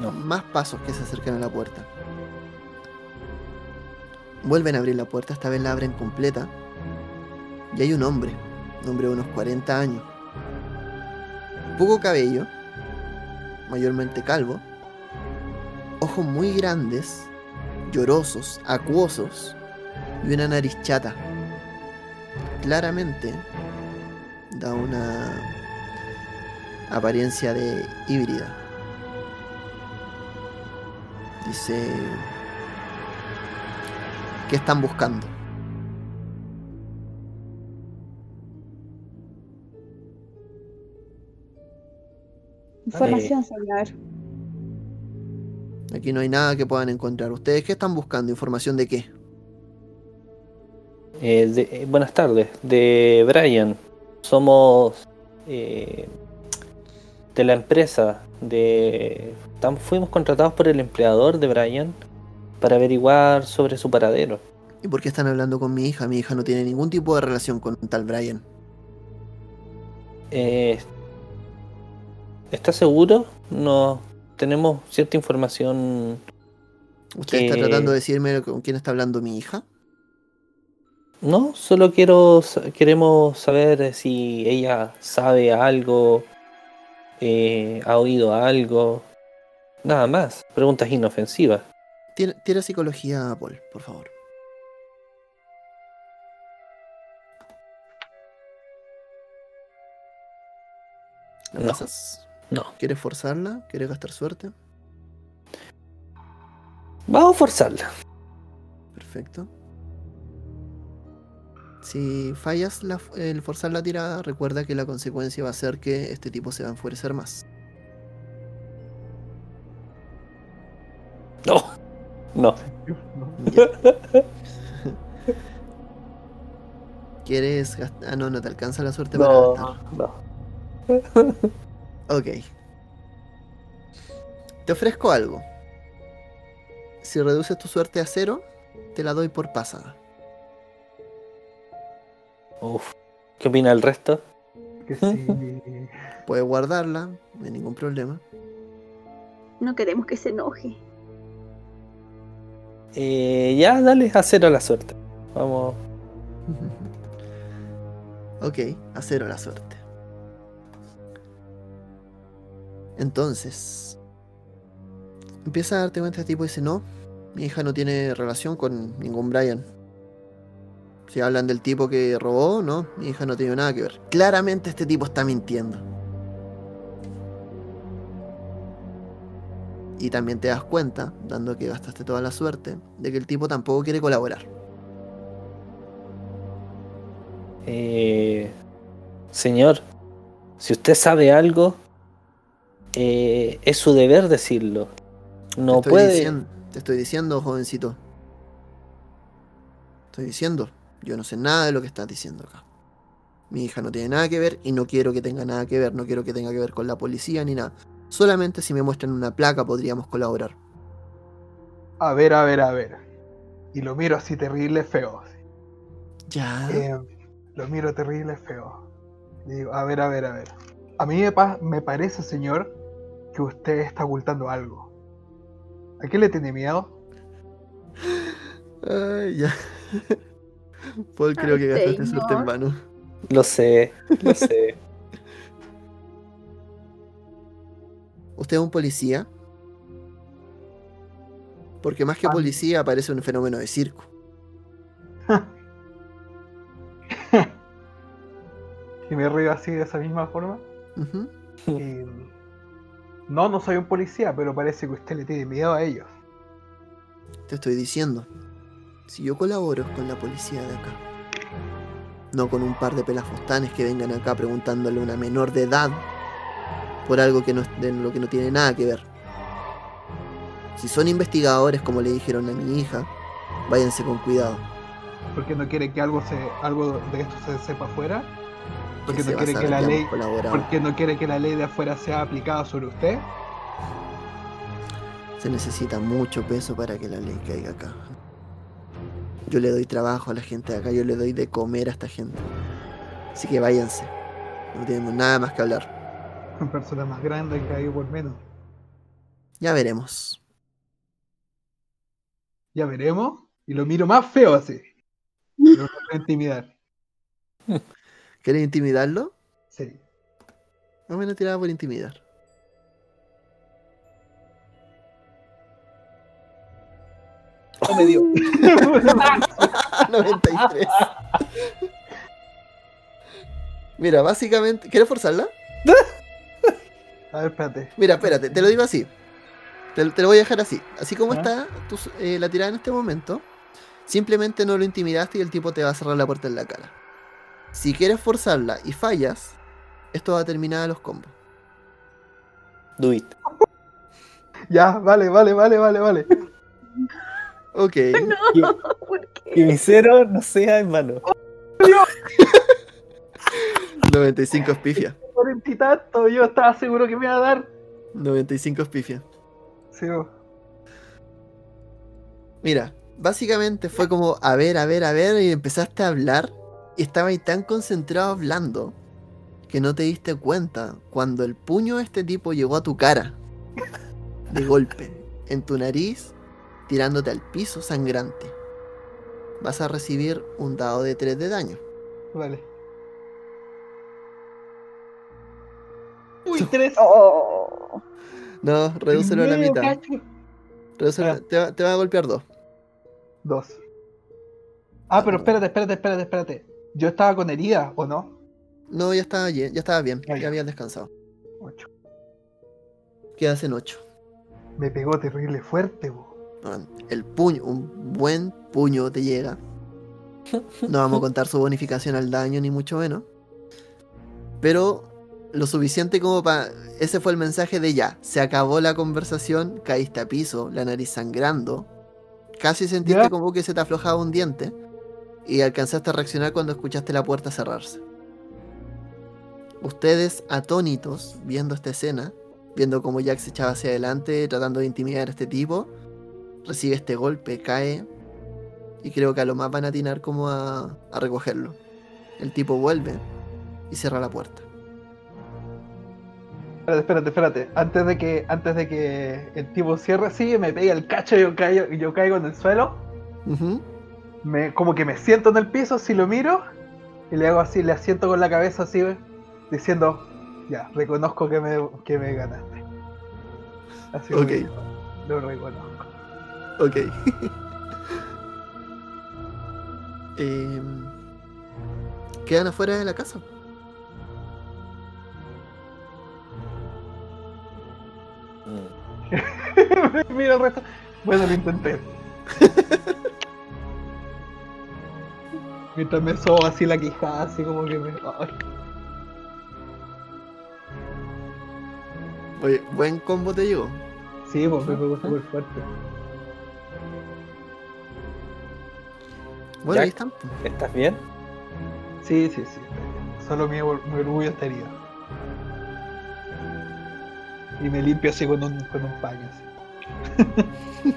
No. más pasos que se acercan a la puerta. Vuelven a abrir la puerta, esta vez la abren completa. Y hay un hombre, un hombre de unos 40 años. Poco cabello, mayormente calvo. Ojos muy grandes, llorosos, acuosos y una nariz chata. Claramente da una apariencia de híbrida. Dice, ¿qué están buscando? Información, señor. Aquí no hay nada que puedan encontrar. ¿Ustedes qué están buscando? ¿Información de qué? Eh, de- eh, buenas tardes, de Brian. Somos eh, de la empresa. De, tam- fuimos contratados por el empleador de Brian para averiguar sobre su paradero. ¿Y por qué están hablando con mi hija? Mi hija no tiene ningún tipo de relación con tal Brian. Eh, ¿Está seguro? No tenemos cierta información. ¿Usted está tratando de decirme con quién está hablando mi hija? No, solo quiero queremos saber eh, si ella sabe algo, eh, ha oído algo, nada más. Preguntas inofensivas. Tira, tira psicología, Paul, por favor. ¿La No. pasas? No. ¿Quieres forzarla? ¿Quieres gastar suerte? Vamos a forzarla. Perfecto. Si fallas la- el forzar la tirada, recuerda que la consecuencia va a ser que este tipo se va a enfurecer más. No. No. ¿Quieres gastar? Ah, no, no te alcanza la suerte para gastar. no. Ok. Te ofrezco algo. Si reduces tu suerte a cero, te la doy por pasada. Uf. ¿Qué opina el resto? Que si. Puedes guardarla, no hay ningún problema. No queremos que se enoje. Eh, ya, dale a cero la suerte. Vamos. ok, a cero la suerte. Entonces, empieza a darte cuenta este tipo y dice, no, mi hija no tiene relación con ningún Brian. Si hablan del tipo que robó, no, mi hija no tiene nada que ver. Claramente este tipo está mintiendo. Y también te das cuenta, dando que gastaste toda la suerte, de que el tipo tampoco quiere colaborar. Eh, señor, si usted sabe algo, eh, es su deber decirlo. No te, puede. diciendo, te estoy diciendo, jovencito. estoy diciendo. Yo no sé nada de lo que estás diciendo acá. Mi hija no tiene nada que ver y no quiero que tenga nada que ver. No quiero que tenga que ver con la policía ni nada. Solamente si me muestran una placa podríamos colaborar. A ver, a ver, a ver. Y lo miro así terrible feo. así. Ya. Eh, lo miro terrible feo. Y digo, a ver, a ver, a ver. A mí me, pa- me parece, señor, que usted está ocultando algo. ¿A qué le tiene miedo? Ay, ya. Paul creo que gastaste suerte en vano. Lo sé, lo sé. ¿Usted es un policía? Porque más que Ah. policía parece un fenómeno de circo. Y me río así de esa misma forma. Y... No, no soy un policía, pero parece que usted le tiene miedo a ellos. Te estoy diciendo. Si yo colaboro es con la policía de acá. No con un par de pelafostanes que vengan acá preguntándole a una menor de edad por algo que no, de lo que no tiene nada que ver. Si son investigadores, como le dijeron a mi hija, váyanse con cuidado. Porque no quiere que algo se algo de esto se sepa afuera. Porque no quiere que la ley porque no quiere que la ley de afuera sea aplicada sobre usted. Se necesita mucho peso para que la ley caiga acá. Yo le doy trabajo a la gente de acá, yo le doy de comer a esta gente. Así que váyanse. No tenemos nada más que hablar. Una persona más grande que hay por menos. Ya veremos. Ya veremos. Y lo miro más feo así. Lo voy a intimidar. ¿Quieres intimidarlo? Sí. Vamos a tirar por intimidar. No me dio. 93. Mira, básicamente. ¿Quieres forzarla? A ver, espérate. Mira, espérate, te lo digo así. Te, te lo voy a dejar así. Así como está tu- eh, la tirada en este momento, simplemente no lo intimidaste y el tipo te va a cerrar la puerta en la cara. Si quieres forzarla y fallas, esto va a terminar a los combos. Do it. Ya, vale, vale, vale, vale, vale. Ok. ¿Por qué? Que mi cero no sea en vano. 95 es pifia. Cuarenta y tanto, yo estaba seguro que me iba a dar. 95 es pifia. Sí. Mira, básicamente fue como a ver, a ver, a ver, y empezaste a hablar, y estabas ahí tan concentrado hablando que no te diste cuenta cuando el puño de este tipo llegó a tu cara, de golpe, en tu nariz, tirándote al piso sangrante. Vas a recibir un dado de 3 de daño. Vale. Uy, tres. Oh. No, redúcelo a la mitad. Redúcelo- Ah. te, va, te va a golpear dos. Dos. Ah, pero espérate, espérate, espérate, espérate. Yo estaba con herida, ¿o no? No, ya estaba bien, ya estaba bien, Ah, ya. habías descansado. Ocho. Quedas en 8. Me pegó terrible fuerte, bo. El puño, un buen puño te llega. No vamos a contar su bonificación al daño, ni mucho menos. Pero lo suficiente como para. Ese fue el mensaje de ya. Se acabó la conversación, caíste a piso, la nariz sangrando. Casi sentiste Ya. como que se te aflojaba un diente. Y alcanzaste a reaccionar cuando escuchaste la puerta cerrarse. Ustedes, atónitos, viendo esta escena, viendo cómo Jack se echaba hacia adelante, tratando de intimidar a este tipo, recibe este golpe, cae. Y creo que a lo más van a atinar como a, a recogerlo. El tipo vuelve y cierra la puerta. Espérate, espérate, espérate. Antes de que, antes de que el tipo cierre así, me pega el cacho y yo caigo, yo caigo en el suelo. Me, como que me siento en el piso, así lo miro. Y le hago así, le asiento con la cabeza así, diciendo, ya, reconozco que me, que me ganaste. Así Ok. Lo reconozco. Ok. Em, quedan afuera de la casa. Mira el resto. Bueno, lo intenté. Mientras me sobo así la quijada, así como que me. ay. Oye, buen combo te llegó. Sí, pues me pegó súper fuerte. Bueno, ahí Jack. están. ¿Estás bien? Sí, sí, sí. Solo mi, mi orgullo está herido. Y me limpio así con un, con un paño. así.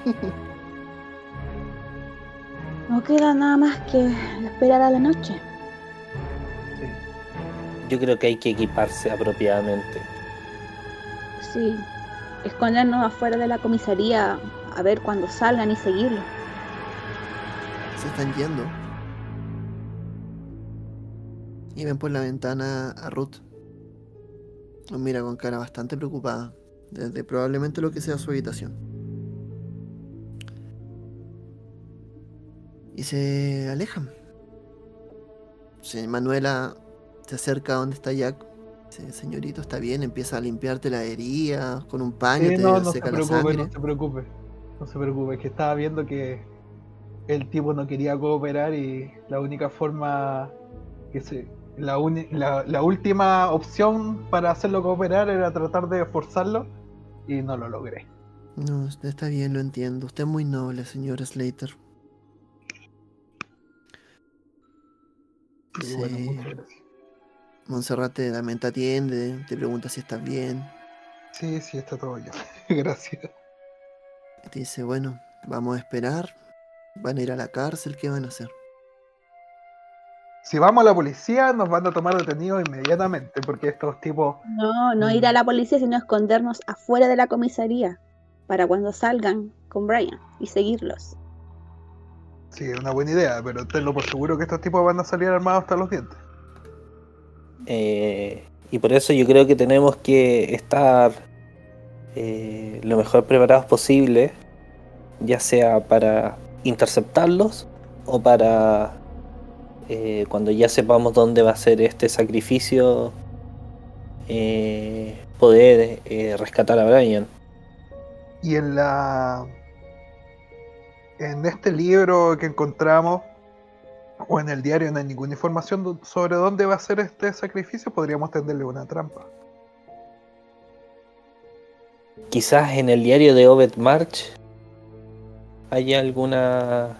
No queda nada más que esperar a la noche. Sí. Yo creo que hay que equiparse apropiadamente. Sí. Escondernos afuera de la comisaría a ver cuando salgan y seguirlos. Se están yendo. Y ven por la ventana a Ruth. Los mira con cara bastante preocupada. Desde probablemente lo que sea su habitación. Y se alejan. Manuela se acerca a donde está Jack. Dice, señorito, está bien. Empieza a limpiarte la herida con un paño, Sí, te no, no se seca la preocupe, sangre. no se preocupe. No se preocupe, que estaba viendo que el tipo no quería cooperar y la única forma que se. La, uni- la, la última opción para hacerlo cooperar era tratar de forzarlo y no lo logré. No, usted está bien, lo entiendo. Usted es muy noble, señor Slater. Bueno. Montserrat te, también te atiende, te pregunta si estás bien. Sí, sí, está todo bien. gracias. Te dice, bueno, vamos a esperar. Van a ir a la cárcel, ¿qué van a hacer? Si vamos a la policía, nos van a tomar detenidos inmediatamente, porque estos tipos. No, no ir a la policía, sino escondernos afuera de la comisaría para cuando salgan con Brian y seguirlos. Sí, es una buena idea, pero tenlo por seguro que estos tipos van a salir armados hasta los dientes. Eh, y por eso yo creo que tenemos que estar eh, lo mejor preparados posible, ya sea para interceptarlos o para eh, cuando ya sepamos dónde va a ser este sacrificio, eh, poder eh, rescatar a Brian. Y en la. En este libro que encontramos, o en el diario, no hay ninguna información sobre dónde va a ser este sacrificio, podríamos tenderle una trampa. Quizás en el diario de Obed March haya alguna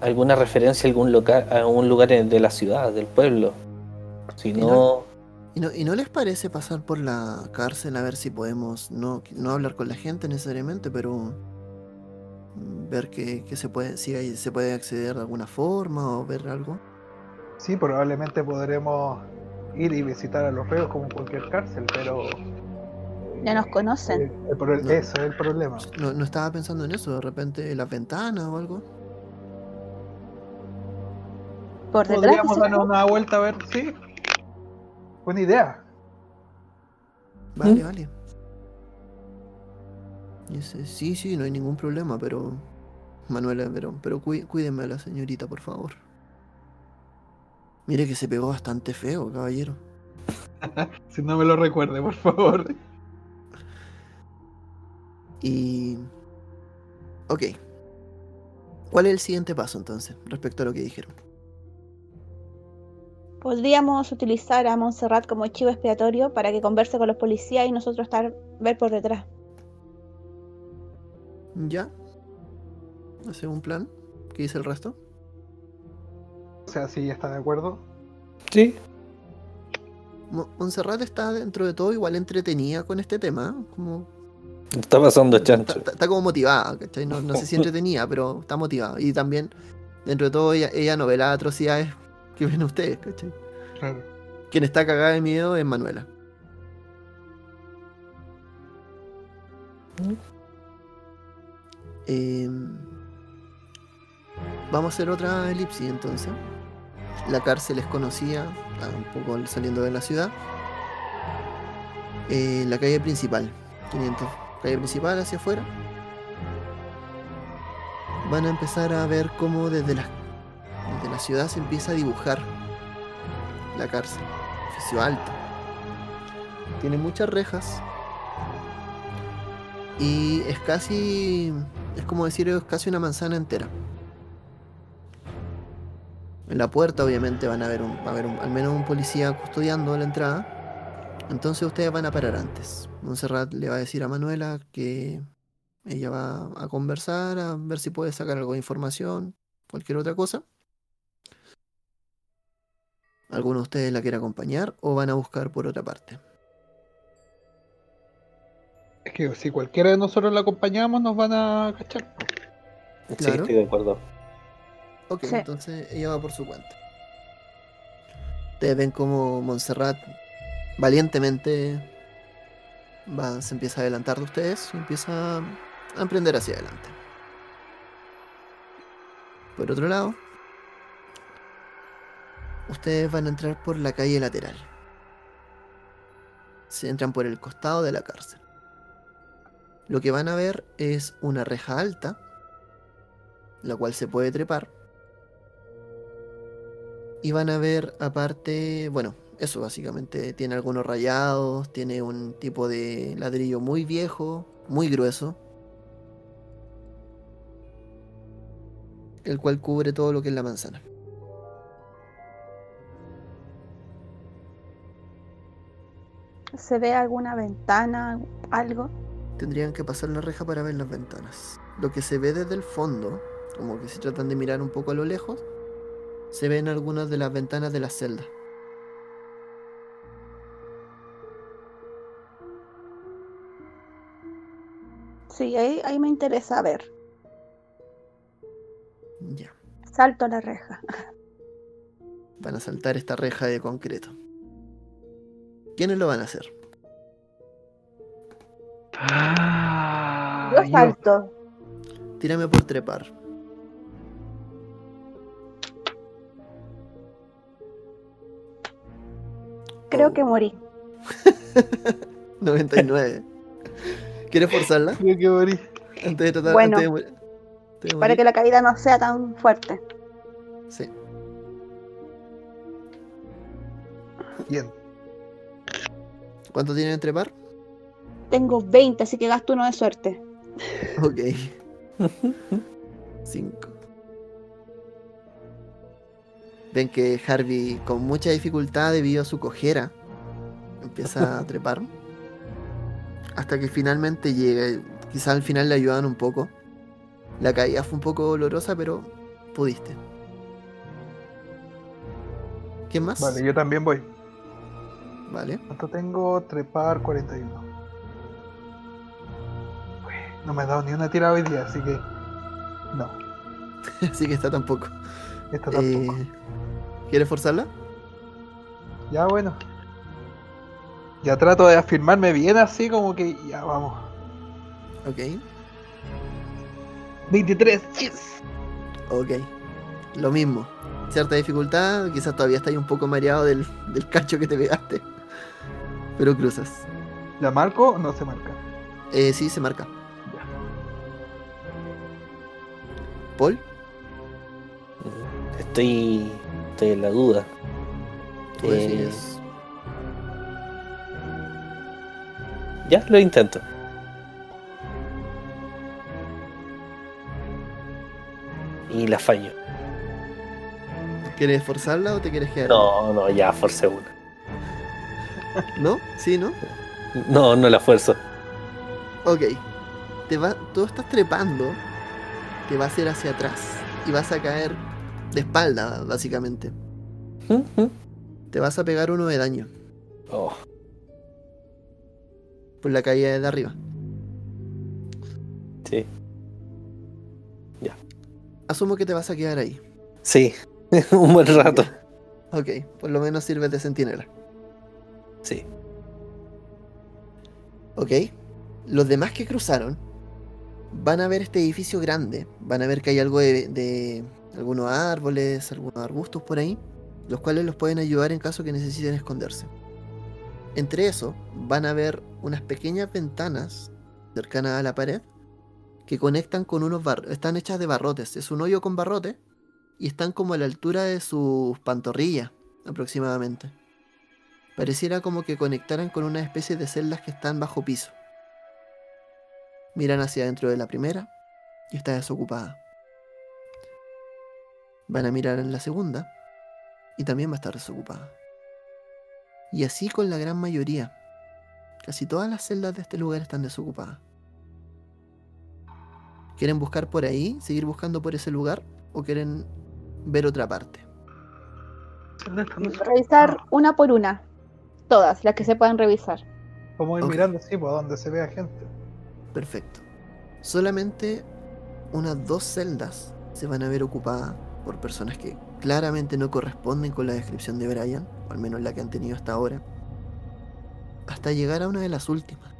alguna referencia a algún local, a un lugar de la ciudad, del pueblo. Si Y no, ¿Y no, ¿Y no les parece pasar por la cárcel a ver si podemos, no, no hablar con la gente necesariamente, pero mm, ver que, que se puede, si hay- se puede acceder de alguna forma o ver algo? Sí, probablemente podremos ir y visitar a los reos como en cualquier cárcel, pero. Ya nos conocen. el- el pro- No. ese es el problema. No, no estaba pensando en eso, de repente las ventanas o algo. Por detrás. Podríamos darnos una vuelta a ver, sí. Buena idea. Vale, ¿Mm? vale. Dice, sí, sí, no hay ningún problema, pero... Manuela, pero, pero cuí- cuídenme a la señorita, por favor. Mire que se pegó bastante feo, caballero. Si no me lo recuerde, por favor. Y... Ok. ¿Cuál es el siguiente paso entonces, respecto a lo que dijeron? Podríamos utilizar a Montserrat como chivo expiatorio para que converse con los policías y nosotros estar ver por detrás. ¿Ya? ¿Hace un plan? ¿Qué dice el resto? O sea, si ya está de acuerdo. sí, Mo- Montserrat está dentro de todo igual entretenida con este tema, ¿eh? como está pasando chancho. está- está como motivada, ¿cachai? No, no sé si entretenida, pero está motivada. Y también, dentro de todo, ella, ella no ve las atrocidades que ven ustedes, ¿cachai? Claro. Quien está cagada de miedo es Manuela. Eh, vamos a hacer otra elipsis entonces. La cárcel es conocida, un poco saliendo de la ciudad. Eh, la calle principal, 500, calle principal hacia afuera. Van a empezar a ver cómo desde la, desde la ciudad se empieza a dibujar la cárcel. Edificio alto. Tiene muchas rejas. Y es casi. Es como decir, es casi una manzana entera. En la puerta, obviamente, van a ver, un, va a haber un- al menos un policía custodiando la entrada. Entonces ustedes van a parar antes. Montserrat le va a decir a Manuela que Ella va a conversar, a ver si puede sacar algo de información, cualquier otra cosa. ¿Alguno de ustedes la quiere acompañar o van a buscar por otra parte? Es que si cualquiera de nosotros la acompañamos, nos van a cachar. Sí, Claro. estoy de acuerdo. Ok, Sí. entonces ella va por su cuenta. Ustedes ven como Montserrat valientemente va, se empieza a adelantar de ustedes y empieza a emprender hacia adelante. Por otro lado, ustedes van a entrar por la calle lateral. Se entran por el costado de la cárcel. Lo que van a ver es una reja alta, la cual se puede trepar. Y van a ver aparte, bueno, eso básicamente, tiene algunos rayados, tiene un tipo de ladrillo muy viejo, muy grueso, el cual cubre todo lo que es la manzana. ¿Se ve alguna ventana, algo? Tendrían que pasar la reja para ver las ventanas. Lo que se ve desde el fondo, como que si tratan de mirar un poco a lo lejos, se ven algunas de las ventanas de la celda. Sí, ahí, ahí me interesa ver. Ya, Salto a la reja. van a saltar esta reja de concreto. ¿Quiénes lo van a hacer? Ah, Yo salto. Tírame por trepar. Creo Oh. que morí. 99. ¿Quieres forzarla? Creo que morí. Antes de tratar Bueno. antes de morir- antes de Para que la caída no sea tan fuerte. Sí. Bien. ¿Cuánto tienen en trepar? Tengo 20, así que gasto uno de suerte. Ok. 5. Ven que Harvey, con mucha dificultad debido a su cojera, empieza a trepar. Hasta que finalmente llega. Quizá al final le ayudan un poco. La caída fue un poco dolorosa, pero pudiste. ¿Quién más? Vale, yo también voy. Vale. ¿Cuánto tengo? Trepar 41. Uy, No me ha dado ni una tirada hoy día, así que. No, Así que está tampoco. esta tampoco. Eh, ¿Quieres forzarla? Ya bueno. Ya trato de afirmarme bien así como que ya vamos. Ok. 23, yes. Ok. Lo mismo. Cierta dificultad, quizás todavía estás un poco mareado del, del cacho que te pegaste. Pero cruzas. ¿La marco o no se marca? Eh, sí, se marca. Ya. Paul, Estoy, estoy en la duda. tú Eh, Ya, lo intento. Y la fallo. ¿Quieres forzarla o te quieres quedar? No, no, ya forcé una. ¿No? ¿Sí, no? No, no la fuerzo. Ok. Te va, tú estás trepando, te vas a ir hacia atrás y vas a caer de espalda, básicamente. Te vas a pegar uno de daño Oh, por la caída de arriba. sí. Asumo que te vas a quedar ahí. Sí, un buen rato. Ok, por lo menos sirves de centinela. Sí. Ok. Los demás que cruzaron van a ver este edificio grande. Van a ver que hay algo de, de algunos árboles, algunos arbustos por ahí, los cuales los pueden ayudar en caso que necesiten esconderse. Entre eso, van a ver unas pequeñas ventanas cercanas a la pared que conectan con unos barrotes. Están hechas de barrotes. Es un hoyo con barrote y están como a la altura de sus pantorrillas, aproximadamente. Pareciera como que conectaran con una especie de celdas que están bajo piso. Miran hacia adentro de la primera y está desocupada. Van a mirar en la segunda y también va a estar desocupada. Y así con la gran mayoría. Casi todas las celdas de este lugar están desocupadas. ¿Quieren buscar por ahí, seguir buscando por ese lugar o quieren ver otra parte? Revisar una por una. Todas, las que se puedan revisar. Como ir mirando, sí, por donde se vea gente. Perfecto. Solamente unas dos celdas se van a ver ocupadas por personas que claramente no corresponden con la descripción de Brian, o al menos la que han tenido hasta ahora, hasta llegar a una de las últimas.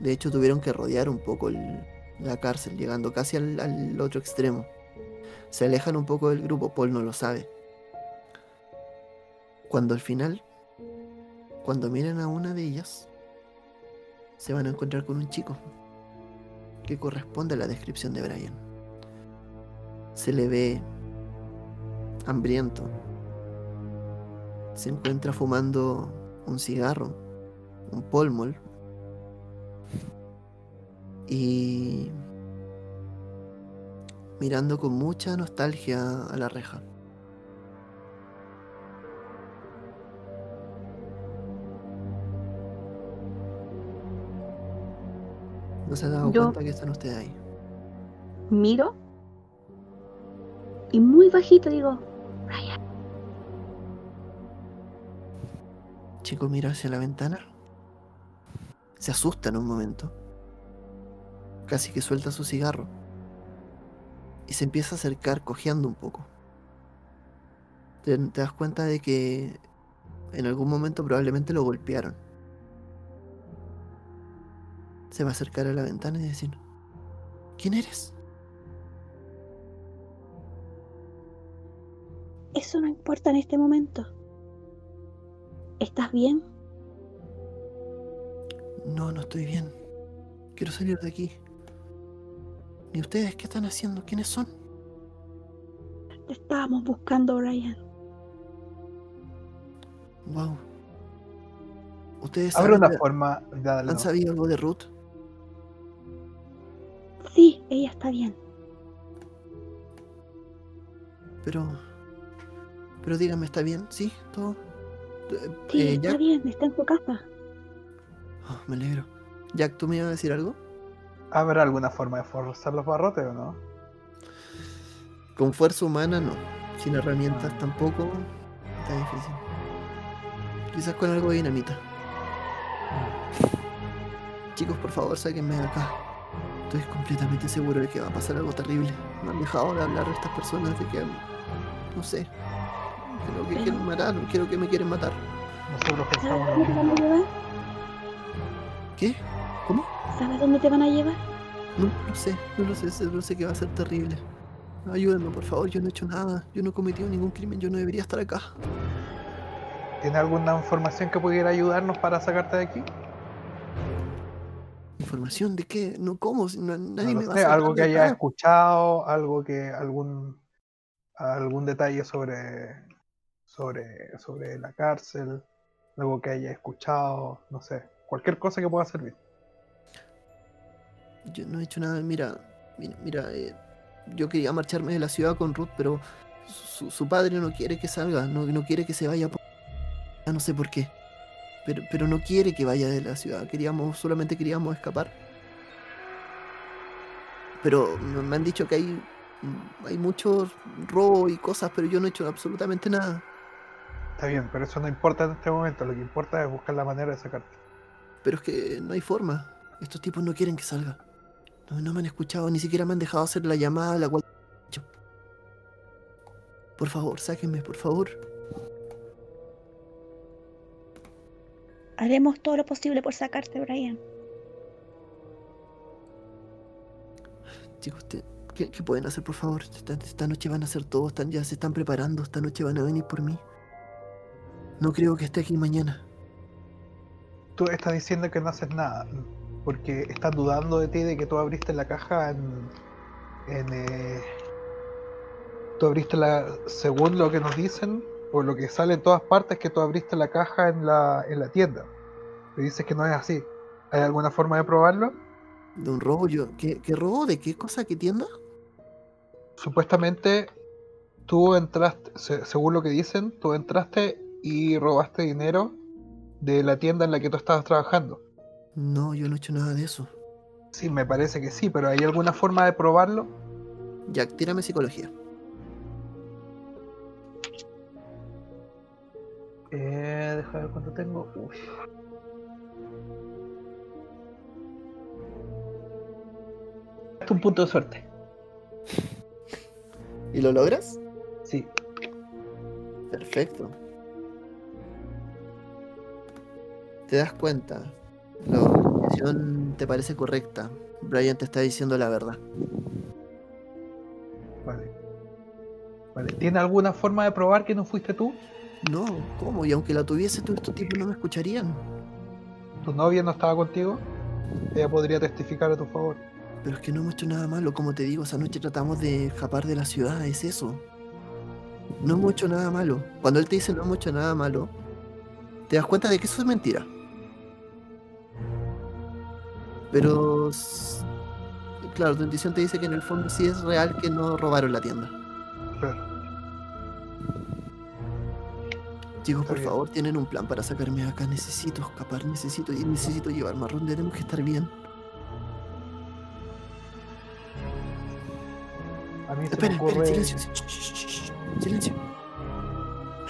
De hecho, tuvieron que rodear un poco la cárcel, llegando casi al, otro extremo. Se alejan un poco del grupo, Paul no lo sabe. Cuando al final, cuando miren a una de ellas, se van a encontrar con un chico que corresponde a la descripción de Brian. Se le ve hambriento. Se encuentra fumando un cigarro, un polmol. Y mirando con mucha nostalgia a la reja. ¿No se ha dado Yo- cuenta que están ustedes ahí? Miro. Y muy bajito digo, Chico mira hacia la ventana. Se asusta en un momento. Casi que suelta su cigarro. Y se empieza a acercar cojeando un poco. Te, te das cuenta de que en algún momento probablemente lo golpearon. Se va a acercar a la ventana y decir, ¿quién eres? Eso no importa en este momento. ¿Estás bien? No, no estoy bien. Quiero salir de aquí. ¿Y ustedes qué están haciendo? ¿Quiénes son? Te estábamos buscando, Brian. Wow. ¿Ustedes Habrá saben una de- forma de darle. han sabido algo de Ruth? Sí, ella está bien. Pero. Pero díganme, ¿está bien? ¿Sí? ¿Todo? Sí, eh, está bien, está en su casa. Ah, me alegro. Jack, ¿tú me ibas a decir algo? ¿Habrá alguna forma de forzar los barrotes o no? Con fuerza humana no. Sin herramientas tampoco. Está difícil. Quizás con algo de dinamita. Chicos, por favor, sáquenme de acá. Estoy completamente seguro de que va a pasar algo terrible. Me han dejado de hablar estas personas de que. No sé. Creo que quieren matar, creo que me quieren matar. Nosotros ¿Sabes pensamos lo dónde te van a mismo. llevar? ¿Qué? ¿Cómo? ¿Sabes dónde te van a llevar? No, no sé, no lo sé, solo sé que va a ser terrible. Ayúdenme, por favor, yo no he hecho nada, yo no he cometido ningún crimen, yo no debería estar acá. ¿Tiene alguna información que pudiera ayudarnos para sacarte de aquí? ¿Información de qué? No, ¿cómo? No- nadie me va a sé, sacar algo que acá. escuchado, algo que algún algún detalle sobre sobre sobre la cárcel, algo que hayas escuchado, no sé, cualquier cosa que pueda servir. Yo no he hecho nada, mira, mira, mira, eh, yo quería marcharme de la ciudad con Ruth, pero su, su padre no quiere que salga, no, no quiere que se vaya. por- Ah, no sé por qué, pero, pero no quiere que vaya de la ciudad, queríamos, solamente queríamos escapar. Pero me me han dicho que hay, hay mucho robo y cosas, pero yo no he hecho absolutamente nada. Está bien, pero eso no importa en este momento, lo que importa es buscar la manera de sacarte. Pero es que no hay forma. Estos tipos no quieren que salga. No, no me han escuchado, ni siquiera me han dejado hacer la llamada a la cual... Por favor, sáquenme, por favor. Haremos todo lo posible por sacarte, Brian. Chicos, te- ¿qué, qué pueden hacer, por favor? Esta, esta noche van a hacer todo, están, ya se están preparando, esta noche van a venir por mí. No creo que esté aquí mañana. Tú estás diciendo que no haces nada, porque están dudando de ti de que tú abriste la caja en. en eh, tú abriste la. según lo que nos dicen, o lo que sale en todas partes, que tú abriste la caja en la, en la tienda. Y dices que no es así. ¿Hay alguna forma de probarlo? De un robo, yo... ¿Qué, qué robo? ¿De qué cosa? ¿Qué tienda? Supuestamente tú entraste, se- según lo que dicen, tú entraste y robaste dinero de la tienda en la que tú estabas trabajando. No, yo no he hecho nada de eso. Sí, me parece que sí, pero ¿hay alguna forma de probarlo? Jack, tírame psicología. Eh, deja ver cuánto tengo. Uy. Es un punto de suerte. ¿Y lo logras? Sí. Perfecto. Te das cuenta. La organización te parece correcta. Brian te está diciendo la verdad. Vale. Vale. ¿Tiene alguna forma de probar que no fuiste tú? No, ¿cómo? Y aunque la tuviese, todos estos tipos no me escucharían. ¿Tu novia no estaba contigo? Ella podría testificar a tu favor. Pero es que no hemos hecho nada malo, como te digo, esa noche tratamos de escapar de la ciudad, es eso. No hemos hecho nada malo. Cuando él te dice no hemos hecho nada malo, te das cuenta de que eso es mentira. Pero, claro, tu intuición te dice que en el fondo sí es real que no robaron la tienda. Claro. Chicos, por bien. favor, tienen un plan para sacarme de acá. Necesito escapar, necesito y necesito llevar marrón. Tenemos que estar bien. A mí se Esperen, me esperen, ocurre. silencio. Shh, shh, shh, shh, Silencio.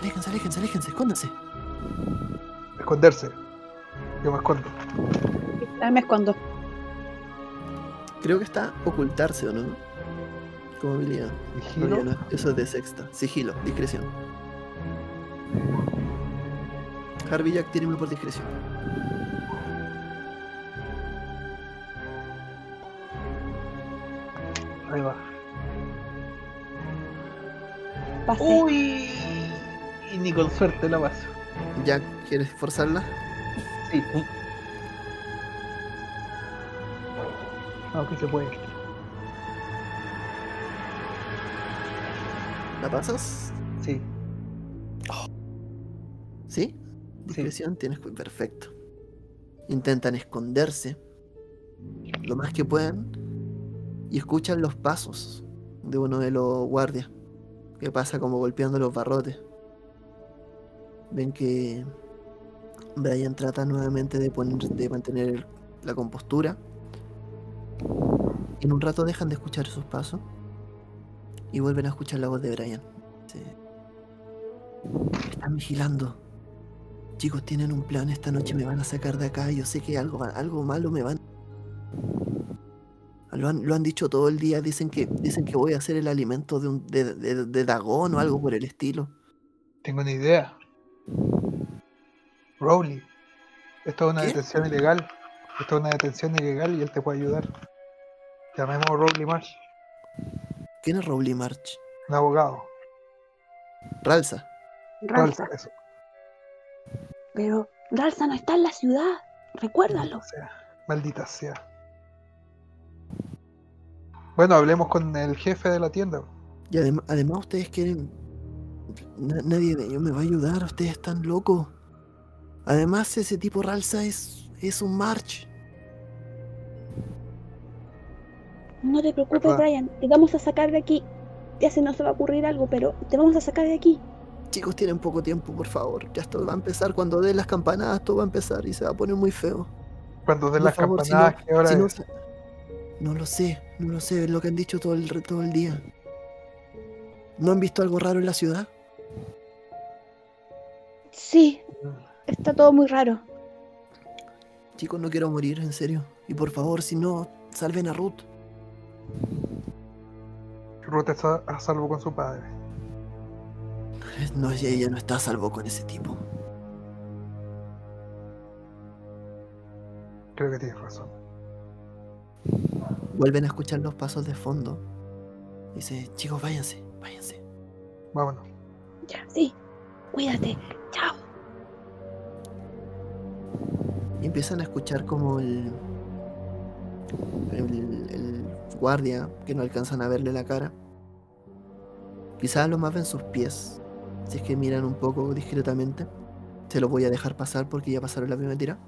Aléjense, aléjense, aléjense, escóndanse. Esconderse. Yo me escondo. Ah, me escondo. Creo que está ocultarse, ¿o no? Como habilidad. No, Vigilo. ya no, Eso es de sexta. Sigilo, discreción. Harvey Jack, tíreme por discreción. Ahí va. Pasé. Uy. Y ni con suerte la paso. Jack, ¿quieres forzarla? Sí. Aunque se puede. ¿La pasas? Sí. ¿Sí? Discreción, tienes cu- perfecto. Intentan esconderse lo más que puedan y escuchan los pasos de uno de los guardias que pasa como golpeando los barrotes. Ven que Brian trata nuevamente de, poner, de mantener la compostura. En un rato dejan de escuchar esos pasos y vuelven a escuchar la voz de Brian. Sí. Están vigilando. Chicos, tienen un plan. Esta noche me van a sacar de acá. Yo sé que algo, algo malo me van. Lo han, lo han dicho todo el día. Dicen que, dicen que voy a ser el alimento de, un, de, de- de Dagón o algo por el estilo. Tengo una idea. Rowley. Esto es una ¿Qué? detención ilegal. Esto es una detención ilegal y él te puede ayudar. Llamemos a Rowley Marsh, ¿Quién es Rowley March? un abogado. Ralsa. Ralsa. Eso. Pero Ralsa no está en la ciudad. Recuérdalo. Maldita sea. Maldita sea. Bueno, hablemos con el jefe de la tienda. Y adem- además ustedes quieren... na- nadie de ellos me va a ayudar. Ustedes están locos. Además ese tipo Ralsa es, es un March. No te preocupes, ¿Verdad? Brian. Te vamos a sacar de aquí. Ya se nos va a ocurrir algo, pero te vamos a sacar de aquí. Chicos, tienen poco tiempo, por favor. Ya esto va a empezar. Cuando den las campanadas, todo va a empezar y se va a poner muy feo. Cuando den Por las favor, si campanadas, no- ¿qué hora si no, es? no lo sé, no lo sé, es lo que han dicho todo el, todo el día. ¿No han visto algo raro en la ciudad? Sí, está todo muy raro. Chicos, no quiero morir, en serio. Y por favor, si no, salven a Ruth. Ruth está a salvo con su padre. No, ella ella no está a salvo con ese tipo. Creo que tienes razón. Vuelven a escuchar los pasos de fondo. Dice, chicos, váyanse, váyanse. Vámonos. Ya, sí. Cuídate. Chao. Empiezan a escuchar como el guardia, que no alcanzan a verle la cara. Quizás lo más ven sus pies. Si es que miran un poco discretamente. Se los voy a dejar pasar porque ya pasaron la primera tira.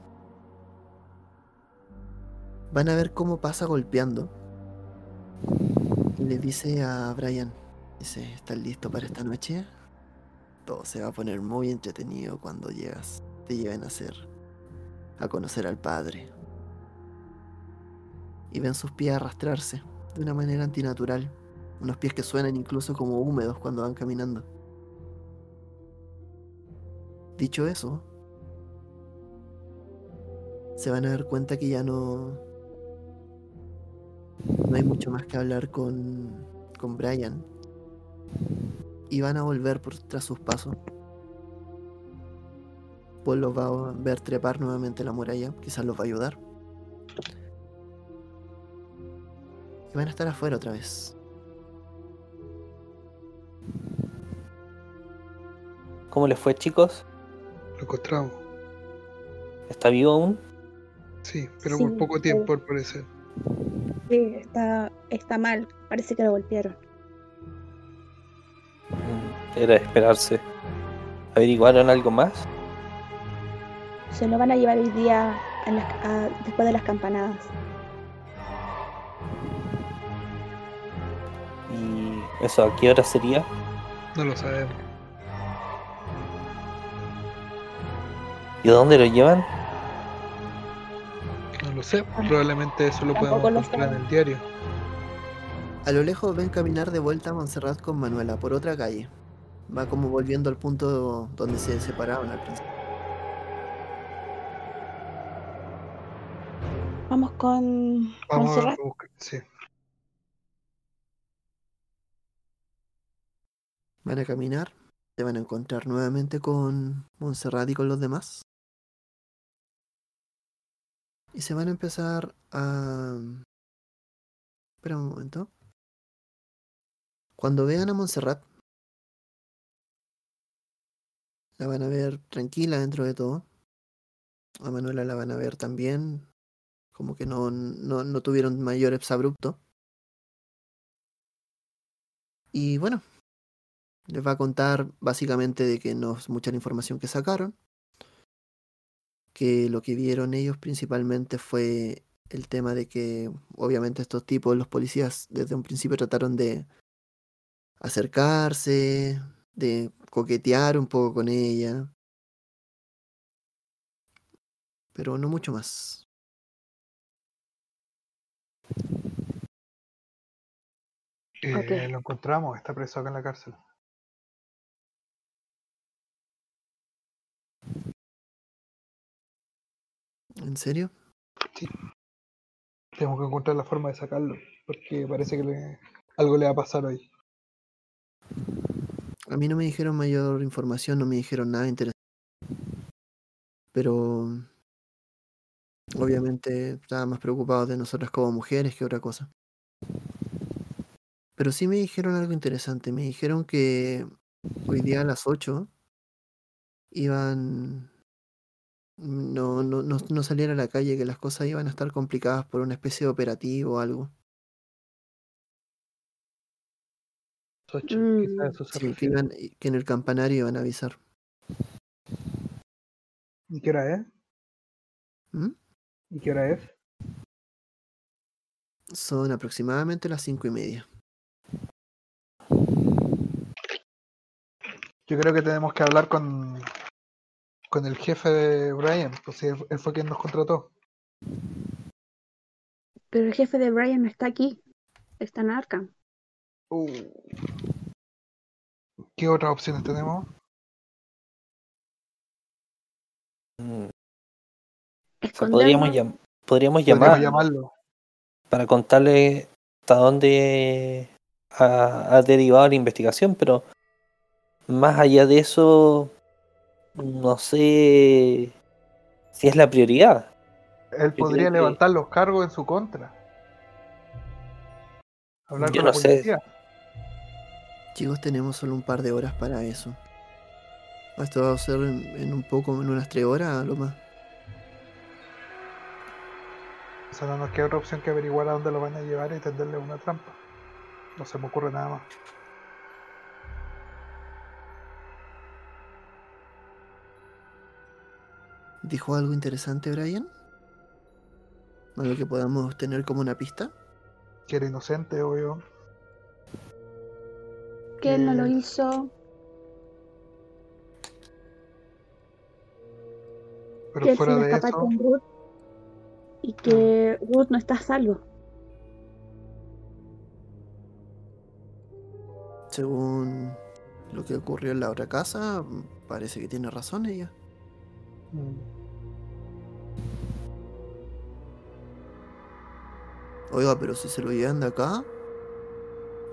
Van a ver cómo pasa golpeando. Y le dice a Brian, dice, ¿estás listo para esta noche? Todo se va a poner muy entretenido cuando llegas, te lleven a hacer, a conocer al padre. y ven sus pies arrastrarse de una manera antinatural. Unos pies que suenan incluso como húmedos cuando van caminando. Dicho eso, se van a dar cuenta que ya no, no hay mucho más que hablar con, con Brian. Y van a volver por tras sus pasos. Paul los va a ver trepar nuevamente la muralla, quizás los va a ayudar. Y van a estar afuera otra vez. ¿Cómo les fue, chicos? Lo encontramos. ¿Está vivo aún? Sí, pero Sí, por poco tiempo al parecer. Sí, está, está mal. Parece que lo golpearon. Era de esperarse. ¿Averiguaron algo más? Se lo van a llevar hoy día a las- a- después de las campanadas. ¿Y eso a qué hora sería? No lo sabemos. ¿Y a dónde lo llevan? No lo sé. Probablemente eso lo Tampoco podemos encontrar en el diario. A lo lejos ven caminar de vuelta a Montserrat con Manuela por otra calle. Va como volviendo al punto donde se separaban al principio. Vamos con Vamos Montserrat. a buscar. Sí. Van a caminar, se van a encontrar nuevamente con Montserrat y con los demás. Y se van a empezar a... Espera un momento. Cuando vean a Montserrat, la van a ver tranquila dentro de todo. A Manuela la van a ver también, como que no, no, no tuvieron mayor exabrupto. Y bueno, les va a contar básicamente de que no es mucha la información que sacaron, que lo que vieron ellos principalmente fue el tema de que obviamente estos tipos, los policías, desde un principio trataron de acercarse, de coquetear un poco con ella, pero no mucho más. Eh. Lo encontramos. Está preso acá en la cárcel. ¿En serio? Tenemos que encontrar la forma de sacarlo. Porque parece que le- algo le va a pasar hoy. A mí no me dijeron mayor información, no me dijeron nada interesante. Pero obviamente estaba más preocupado de nosotras como mujeres que otra cosa. Pero sí me dijeron algo interesante. Me dijeron que hoy día a las 8 iban... No, no, no, no salir a la calle, que las cosas iban a estar complicadas por una especie de operativo o algo. Ocho, Mm. Sí, que, iban- que en el campanario iban a avisar. ¿Y qué hora es? ¿Mm? ¿Y qué hora es? Son aproximadamente las cinco y media. Yo creo que tenemos que hablar con, con el jefe de Brian, pues si él, él fue quien nos contrató. Pero el jefe de Brian no está aquí. Está en Arkham. Uh. ¿Qué otras opciones tenemos? Mm, o sea, Escondernos. podríamos, llam- podríamos Podríamos llamar llamarlo. para contarle hasta dónde ha, ha derivado la investigación, pero más allá de eso, no sé si es la prioridad. Él Yo podría que- levantar los cargos en su contra. Hablar Yo con la no sé. policía. Chicos, tenemos solo un par de horas para eso. Esto va a ser en, en un poco, en unas tres horas a lo más. O sea, no nos queda otra opción que averiguar a dónde lo van a llevar y tenderle una trampa. No se me ocurre nada más. ¿Dijo algo interesante, Brian? ¿Algo que podamos tener como una pista? Que era inocente, obvio. Que él no lo Eh, hizo. Pero fuera de eso y ah. que Wood no está a salvo. Según lo que ocurrió en la otra casa, parece que tiene razón ella. Oiga, pero si se lo llevan de acá,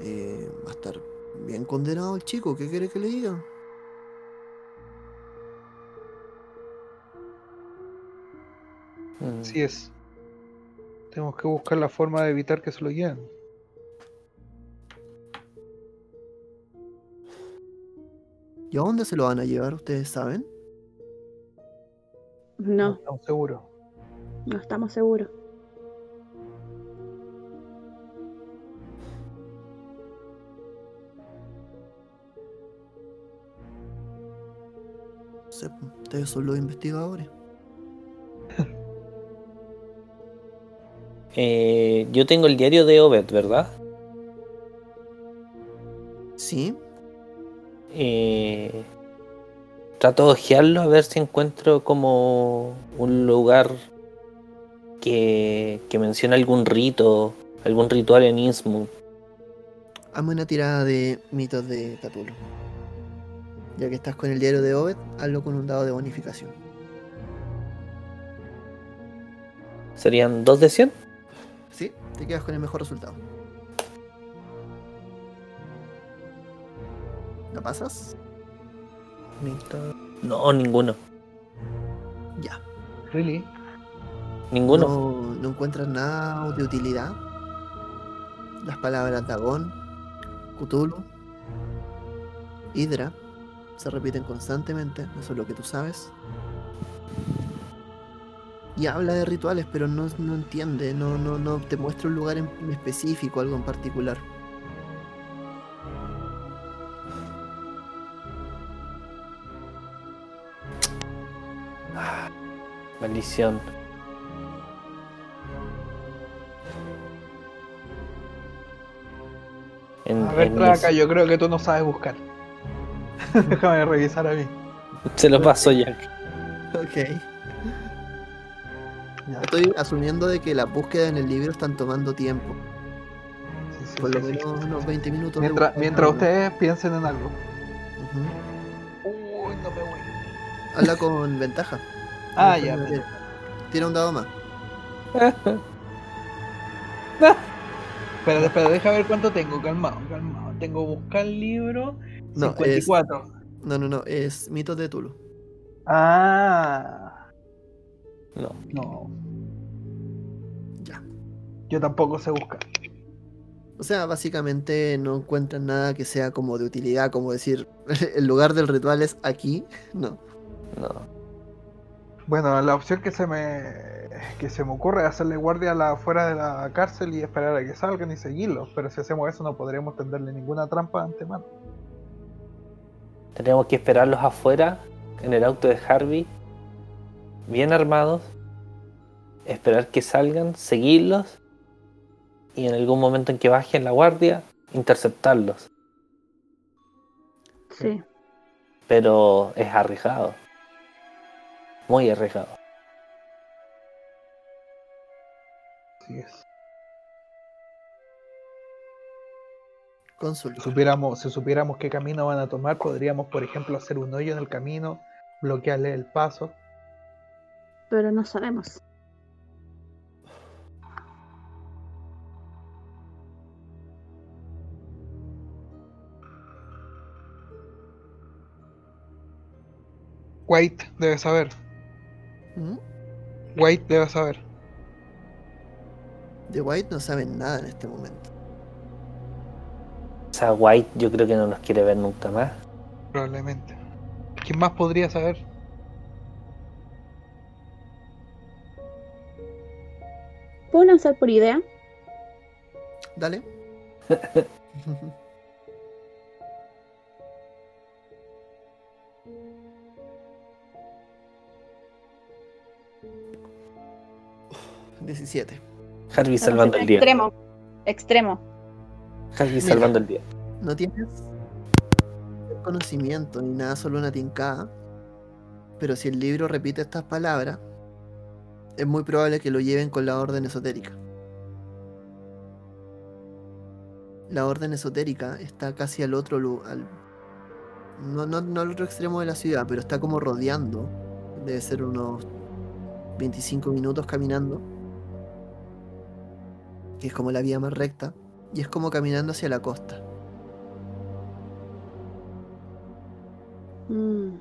eh, va a estar bien condenado el chico. ¿Qué quiere que le diga? Así es. Tenemos que buscar la forma de evitar que se lo lleven. ¿Y a dónde se lo van a llevar? ¿Ustedes saben? No, estamos seguros. no estamos seguros. No sé, ustedes son los investigadores. Eh, yo tengo el diario de Obed, ¿verdad? ¿Sí? Eh, trato de ojearlo a ver si encuentro como un lugar que, que menciona algún rito, algún ritual en Innsmouth. Hazme una tirada de mitos de Cthulhu. Ya que estás con el diario de Obed, hazlo con un dado de bonificación. ¿Serían 2 de 100? ¿Sí? Te quedas con el mejor resultado. ¿La pasas? No, ninguno. Ya. Really? Ninguno. No, no encuentras nada de utilidad. Las palabras Dagón, Cthulhu, Hydra se repiten constantemente, eso es lo que tú sabes. Y habla de rituales, pero no, no entiende, no, no, no te muestra un lugar en específico, algo en particular. Maldición. En- A ver, en Traca, mis- yo creo que tú no sabes buscar. Déjame revisar a mí. Se lo paso Jack. Ok. Estoy asumiendo de que las búsquedas en el libro están tomando tiempo. Sí, sí, Por lo sí, sí. menos unos 20 minutos. Mientras, ustedes piensen en algo. Ujú. Uy, no me voy. Habla con ventaja. Ah, ya. ventaja. Tira un dado más. Espera, espera, deja ver cuánto tengo. Calmado, calmado. Tengo buscar libro. No, 54. No, no, no. Es mitos de Tulu. Ah, No. no. Yo tampoco sé buscar. O sea, básicamente no encuentran nada que sea como de utilidad, como decir, el lugar del ritual es aquí. No. No. Bueno, la opción que se me que se me ocurre es hacerle guardia a la, afuera de la cárcel y esperar a que salgan y seguirlos. Pero si hacemos eso no podremos tenderle ninguna trampa de antemano. Tenemos que esperarlos afuera, en el auto de Harvey, bien armados, esperar que salgan, seguirlos y en algún momento en que bajen la guardia, interceptarlos. Sí. Pero es arriesgado. Muy arriesgado. Así es. Consul. Si supiéramos, si supiéramos qué camino van a tomar, podríamos, por ejemplo, hacer un hoyo en el camino, bloquearle el paso. Pero no sabemos. White debe saber. ¿Mm? White debe saber. De White no saben nada en este momento. O sea, White yo creo que no nos quiere ver nunca más. Probablemente. ¿Quién más podría saber? ¿Puedo lanzar por idea? Dale. Diecisiete. Harvey salvando el día. Extremo. Extremo. Harvey Mira. salvando el día. No tienes conocimiento ni nada, solo una tincada. Pero si el libro repite estas palabras, es muy probable que lo lleven con la orden esotérica. la orden esotérica está casi al otro lugar. No, no, no al otro extremo de la ciudad, pero está como rodeando. Debe ser unos 25 minutos caminando. Que es como la vía más recta. Y es como caminando hacia la costa. Mm,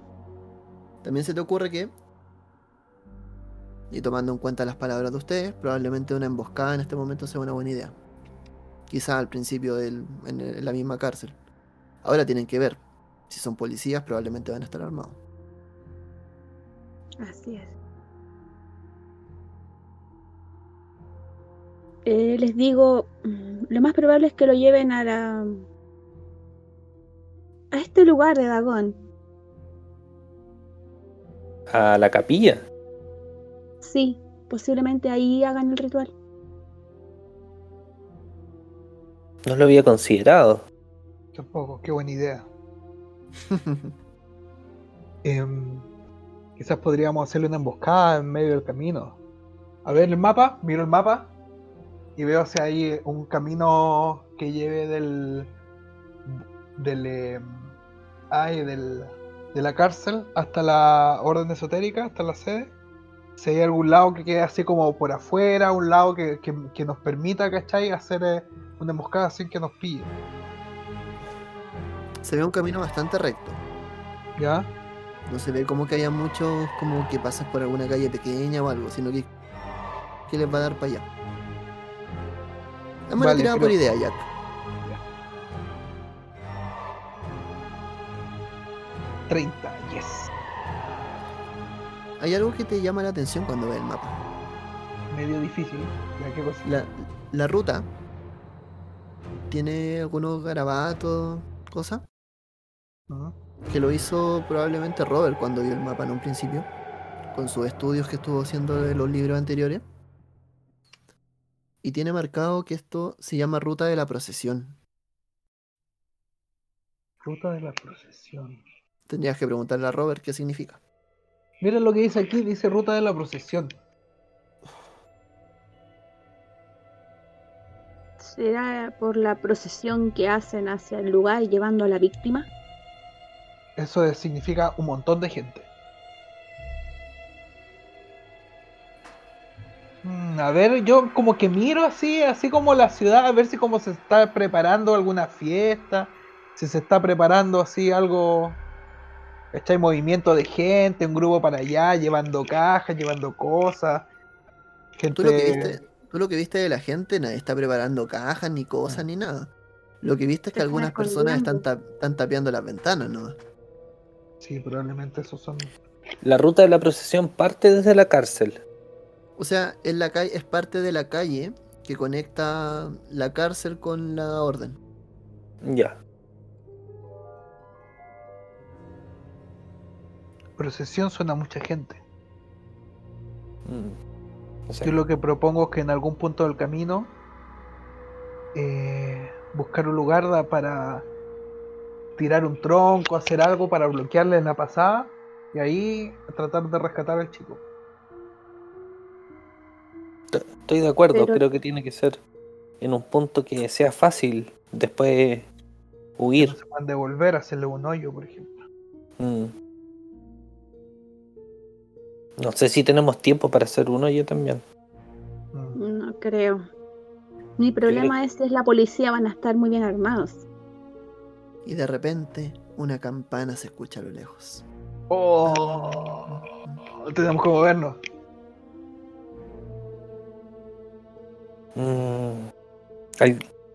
También se te ocurre que, y tomando en cuenta las palabras de ustedes, probablemente una emboscada en este momento sea una buena idea. Quizá al principio del, en, el- en la misma cárcel. Ahora tienen que ver. Si son policías, probablemente van a estar armados. así es. Eh, les digo, mm, lo más probable es que lo lleven a la... a este lugar de Dagón. A la capilla. Sí, posiblemente ahí hagan el ritual. No lo había considerado. Tampoco, qué buena idea. Em, quizás podríamos hacerle una emboscada en medio del camino. A ver el mapa, miro el mapa y veo hacia ahí un camino que lleve del del em, ay, del de la cárcel hasta la orden esotérica, hasta la sede. Si hay algún lado que quede así como por afuera, un lado que, que- que nos permita, ¿cachai? Hacer eh, una emboscada sin que nos pille. se ve un camino bastante recto. ¿Ya? No se ve como que haya muchos, como que pasas por alguna calle pequeña o algo, sino que, que les va a dar para allá. Dame una Vale, tirada pero- por idea, Jack. 30, yes. Hay algo que te llama la atención cuando ves el mapa. Medio difícil. Ya, ¿qué cosa? La, la ruta tiene algunos garabatos, cosas, que lo hizo probablemente Robert cuando vio el mapa en un principio, con sus estudios que estuvo haciendo de los libros anteriores. Y tiene marcado que esto se llama Ruta de la Procesión. Ruta de la procesión. Tendrías que preguntarle a Robert qué significa. Mira lo que dice aquí, dice ruta de la procesión. ¿Será por la procesión que hacen hacia el lugar llevando a la víctima? Eso es- significa un montón de gente. A ver, yo como que miro así, así como la ciudad, a ver si como se está preparando alguna fiesta, si se está preparando así algo, ¿cachai? Movimiento de gente, un grupo para allá, llevando cajas, llevando cosas. Gente... Tú lo que viste, tú lo que viste de la gente, nadie está preparando cajas, ni cosas, ni nada. Lo que viste es que algunas personas están, ta- están tapeando las ventanas, ¿no? Sí, probablemente esos son... La ruta de la procesión parte desde la cárcel. O sea, en la calle es parte de la calle que conecta la cárcel con la orden. Ya. Procesión suena a mucha gente. Mm. Yo lo que propongo es que en algún punto del camino eh, buscar un lugar da- para tirar un tronco, hacer algo para bloquearle la pasada y ahí tratar de rescatar al chico. Estoy de acuerdo, Pero- creo que tiene que ser en un punto que sea fácil después Que huir. no se puedan devolver, hacerle un hoyo, por ejemplo. Mm. No sé si tenemos tiempo para hacer uno yo también. Mm. No creo. Mi problema es, es la policía, van a estar muy bien armados. Y de repente, una campana se escucha a lo lejos. Oh, tenemos que movernos.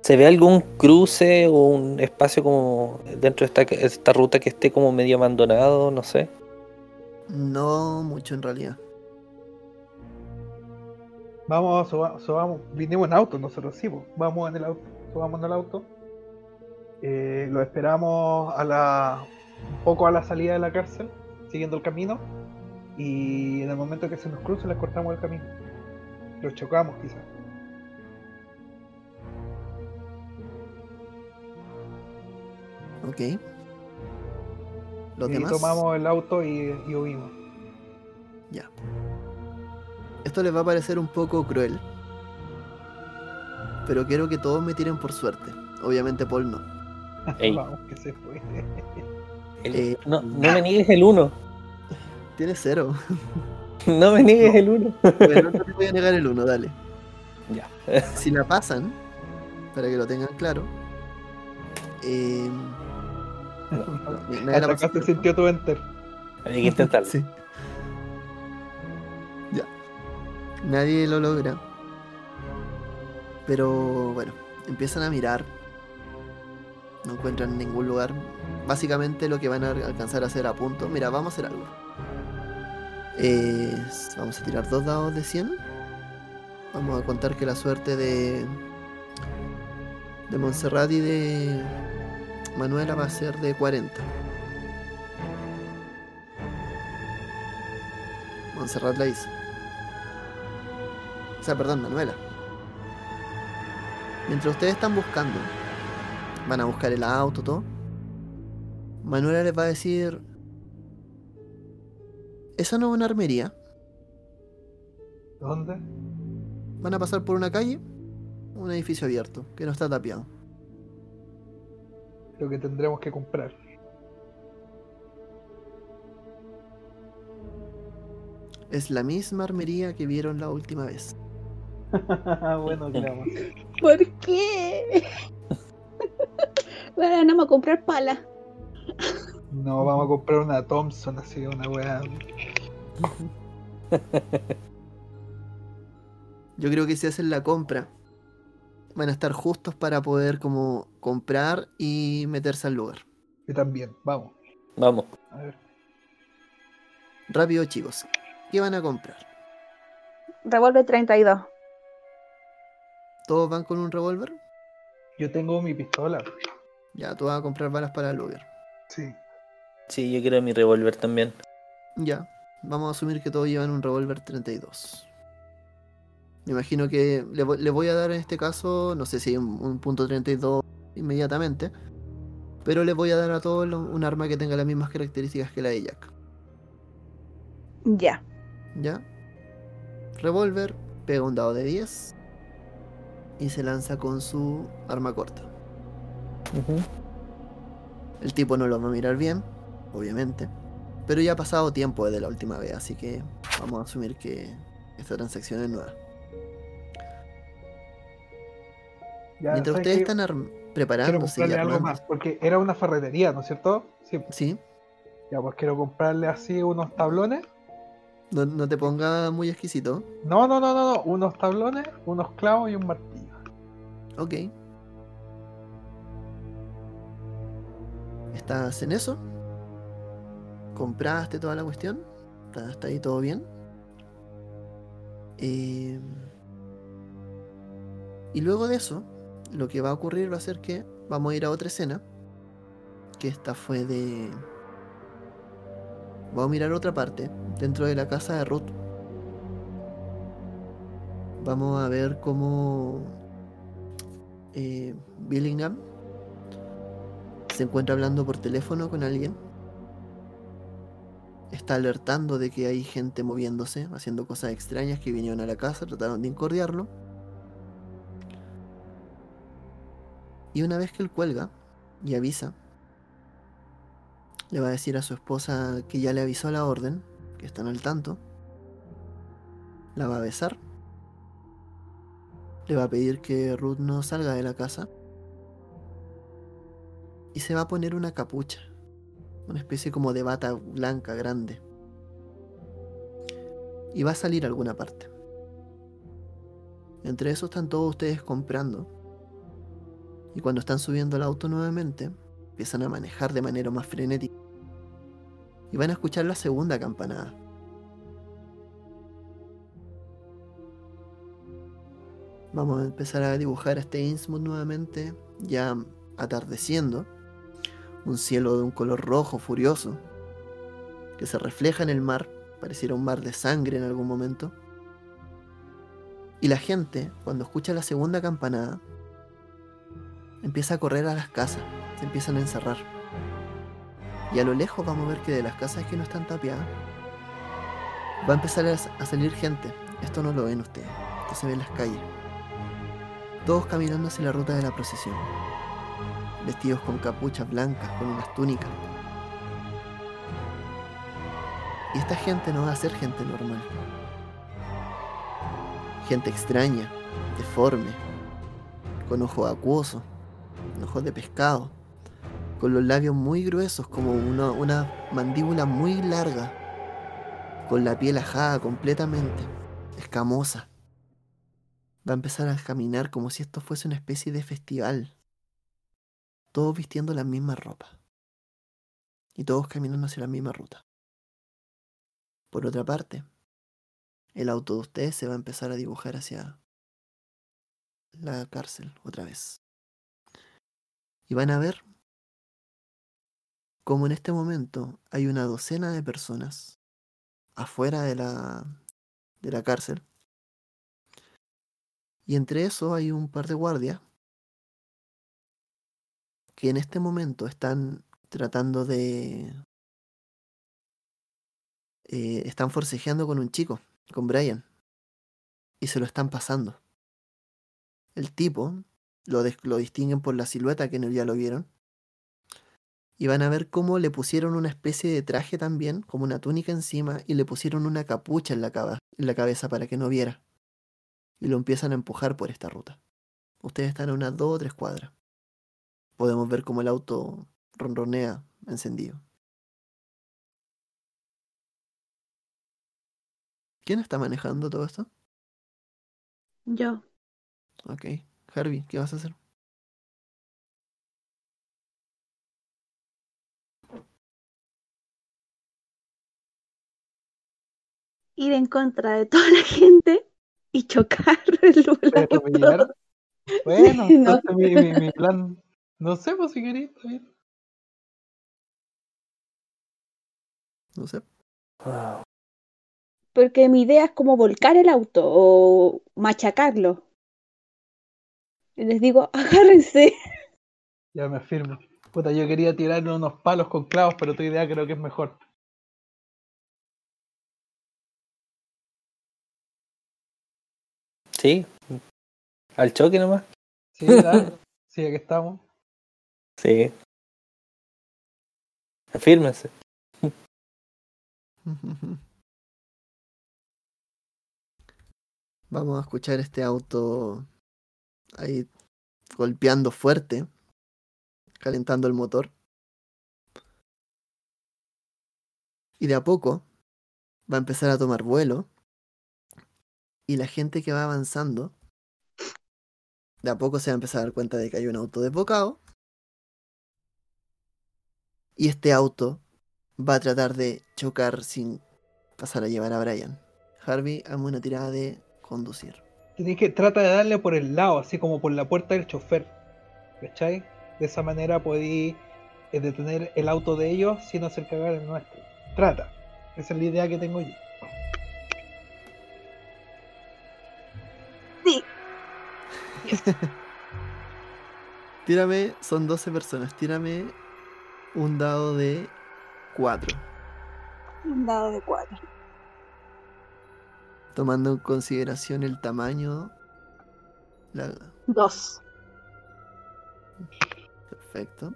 ¿Se ve algún cruce o un espacio como dentro de esta, esta ruta que esté como medio abandonado? No sé. No mucho en realidad. Vamos, suba- subamos. Vinimos en auto, nosotros sí, vamos en el auto, subamos en el auto. Eh, lo esperamos a la, un poco a la salida de la cárcel, siguiendo el camino. Y en el momento que se nos cruce, les cortamos el camino. Los chocamos, quizás. Ok. Los y demás. tomamos el auto y, y huimos. Ya. Esto les va a parecer un poco cruel. Pero quiero que todos me tiren por suerte. Obviamente Paul no. Ey. Vamos, que se fue. El- Eh, no, no me niegues el 1. Tiene cero. No me niegues el 1. Bueno, no te voy a negar el uno, dale. Ya. Si la pasan, para que lo tengan claro. Eh, la Hasta sintió tu enter. Hay que intentarlo. Sí. Ya. Nadie lo logra. Pero bueno, empiezan a mirar. No encuentran ningún lugar. Básicamente lo que van a alcanzar a hacer a punto. Mira, vamos a hacer algo. Es- vamos a tirar dos dados de 100. Vamos a contar que la suerte de. de Montserrat y de. Manuela va a ser de 40. Montserrat la hizo. O sea, perdón, Manuela. Mientras ustedes están buscando, van a buscar el auto, todo. Manuela les va a decir: ¿Eso no es una armería? ¿Dónde? Van a pasar por una calle, un edificio abierto, que no está tapiado. Lo que tendremos que comprar. Es la misma armería que vieron la última vez. bueno, claro. ¿Por qué? Bueno, no me a comprar pala. No, vamos a comprar una Thompson, así, una weá. Yo creo que si hacen la compra, van a estar justos para poder como comprar y meterse al lugar. Yo también, vamos. Vamos. A ver. Rápido chicos, ¿qué van a comprar? Revólver 32. ¿Todos van con un revólver? Yo tengo mi pistola. Ya, tú vas a comprar balas para el lugar. Sí. Sí, yo quiero mi revólver también. Ya, vamos a asumir que todos llevan un revólver 32. Me imagino que le, vo- le voy a dar en este caso, no sé si un, un punto 32 inmediatamente, pero le voy a dar a todos lo- un arma que tenga las mismas características que la de Jack. Ya. ¿Ya? Revólver, pega un dado de 10 y se lanza con su arma corta. El tipo no lo va a mirar bien, obviamente, pero ya ha pasado tiempo desde la última vez, así que vamos a asumir que esta transacción es nueva. Ya, Mientras ¿sabes ustedes están Quiero preparándose y comprarle algo más, porque era una ferretería, ¿no es cierto? Sí. Sí, Ya, pues quiero comprarle así unos tablones. no, no te ponga muy exquisito. No, no, no, no, no. Unos tablones, unos clavos y un martillo. Ok. ¿Estás en eso? ¿Compraste toda la cuestión? ¿Está, está ahí todo bien? Eh, Y luego de eso, lo que va a ocurrir va a ser que vamos a ir a otra escena. Que esta fue de... Vamos a mirar otra parte, dentro de la casa de Ruth. Vamos a ver cómo eh, Billingham se encuentra hablando por teléfono con alguien. Está alertando de que hay gente moviéndose, haciendo cosas extrañas que vinieron a la casa, trataron de incordiarlo. Y una vez que él cuelga y avisa, le va a decir a su esposa que ya le avisó la orden, que están al tanto. La va a besar. Le va a pedir que Ruth no salga de la casa. Y se va a poner una capucha. Una especie como de bata blanca grande. Y va a salir a alguna parte. Entre eso están todos ustedes comprando. Y cuando están subiendo al auto nuevamente, empiezan a manejar de manera más frenética. Y van a escuchar la segunda campanada. Vamos a empezar a dibujar este Innsmouth nuevamente, ya atardeciendo. Un cielo de un color rojo furioso, que se refleja en el mar, pareciera un mar de sangre en algún momento. Y la gente, cuando escucha la segunda campanada, empieza a correr a las casas, se empiezan a encerrar. Y a lo lejos vamos a ver que de las casas que no están tapiadas, va a empezar a salir gente. Esto no lo ven ustedes, esto se ve en las calles. Todos caminando hacia la ruta de la procesión. vestidos con capuchas blancas, con unas túnicas. Y esta gente no va a ser gente normal. Gente extraña, deforme, con ojos acuosos, ojos de pescado, con los labios muy gruesos como una, una mandíbula muy larga, con la piel ajada completamente, escamosa. Va a empezar a caminar como si esto fuese una especie de festival. Todos vistiendo la misma ropa. Y todos caminando hacia la misma ruta. Por otra parte, el auto de ustedes se va a empezar a dibujar hacia la cárcel otra vez. Y van a ver cómo en este momento hay una docena de personas afuera de la, de la cárcel. Y entre eso hay un par de guardias que en este momento están tratando de... Eh, están forcejeando con un chico, con Brian. Y se lo están pasando. El tipo lo, lo distinguen por la silueta que ya lo vieron. Y van a ver cómo le pusieron una especie de traje también, como una túnica encima, y le pusieron una capucha en la, en la cabeza para que no viera. Y lo empiezan a empujar por esta ruta. Ustedes están a unas dos o tres cuadras. Podemos ver cómo el auto ronronea encendido. ¿Quién está manejando todo esto? Yo. Ok. Harvey, ¿qué vas a hacer? Ir en contra de toda la gente y chocar el auto. Bueno, no. mi, mi, mi, plan. No sé, pues si queréis, No sé. Porque mi idea es como volcar el auto o machacarlo. Y les digo, agárrense. Ya me afirmo. Puta, yo quería tirarle unos palos con clavos, pero tu idea creo que es mejor. Sí. Al choque nomás. Sí, dale. sí, aquí estamos. Sí. Afírmense. Vamos a escuchar este auto ahí golpeando fuerte, calentando el motor. Y de a poco va a empezar a tomar vuelo. Y la gente que va avanzando, de a poco se va a empezar a dar cuenta de que hay un auto desbocado. Y este auto va a tratar de chocar sin pasar a llevar a Brian. Harvey, hazme una tirada de conducir. Tienes que trata de darle por el lado, así como por la puerta del chofer. ¿Cachai? De esa manera podéis eh, detener el auto de ellos sin hacer cagar el nuestro. Trata. Esa es la idea que tengo yo. Sí. tírame, son 12 personas. Tírame un dado de 4. Un dado de 4 tomando en consideración el tamaño. La... Dos. Perfecto.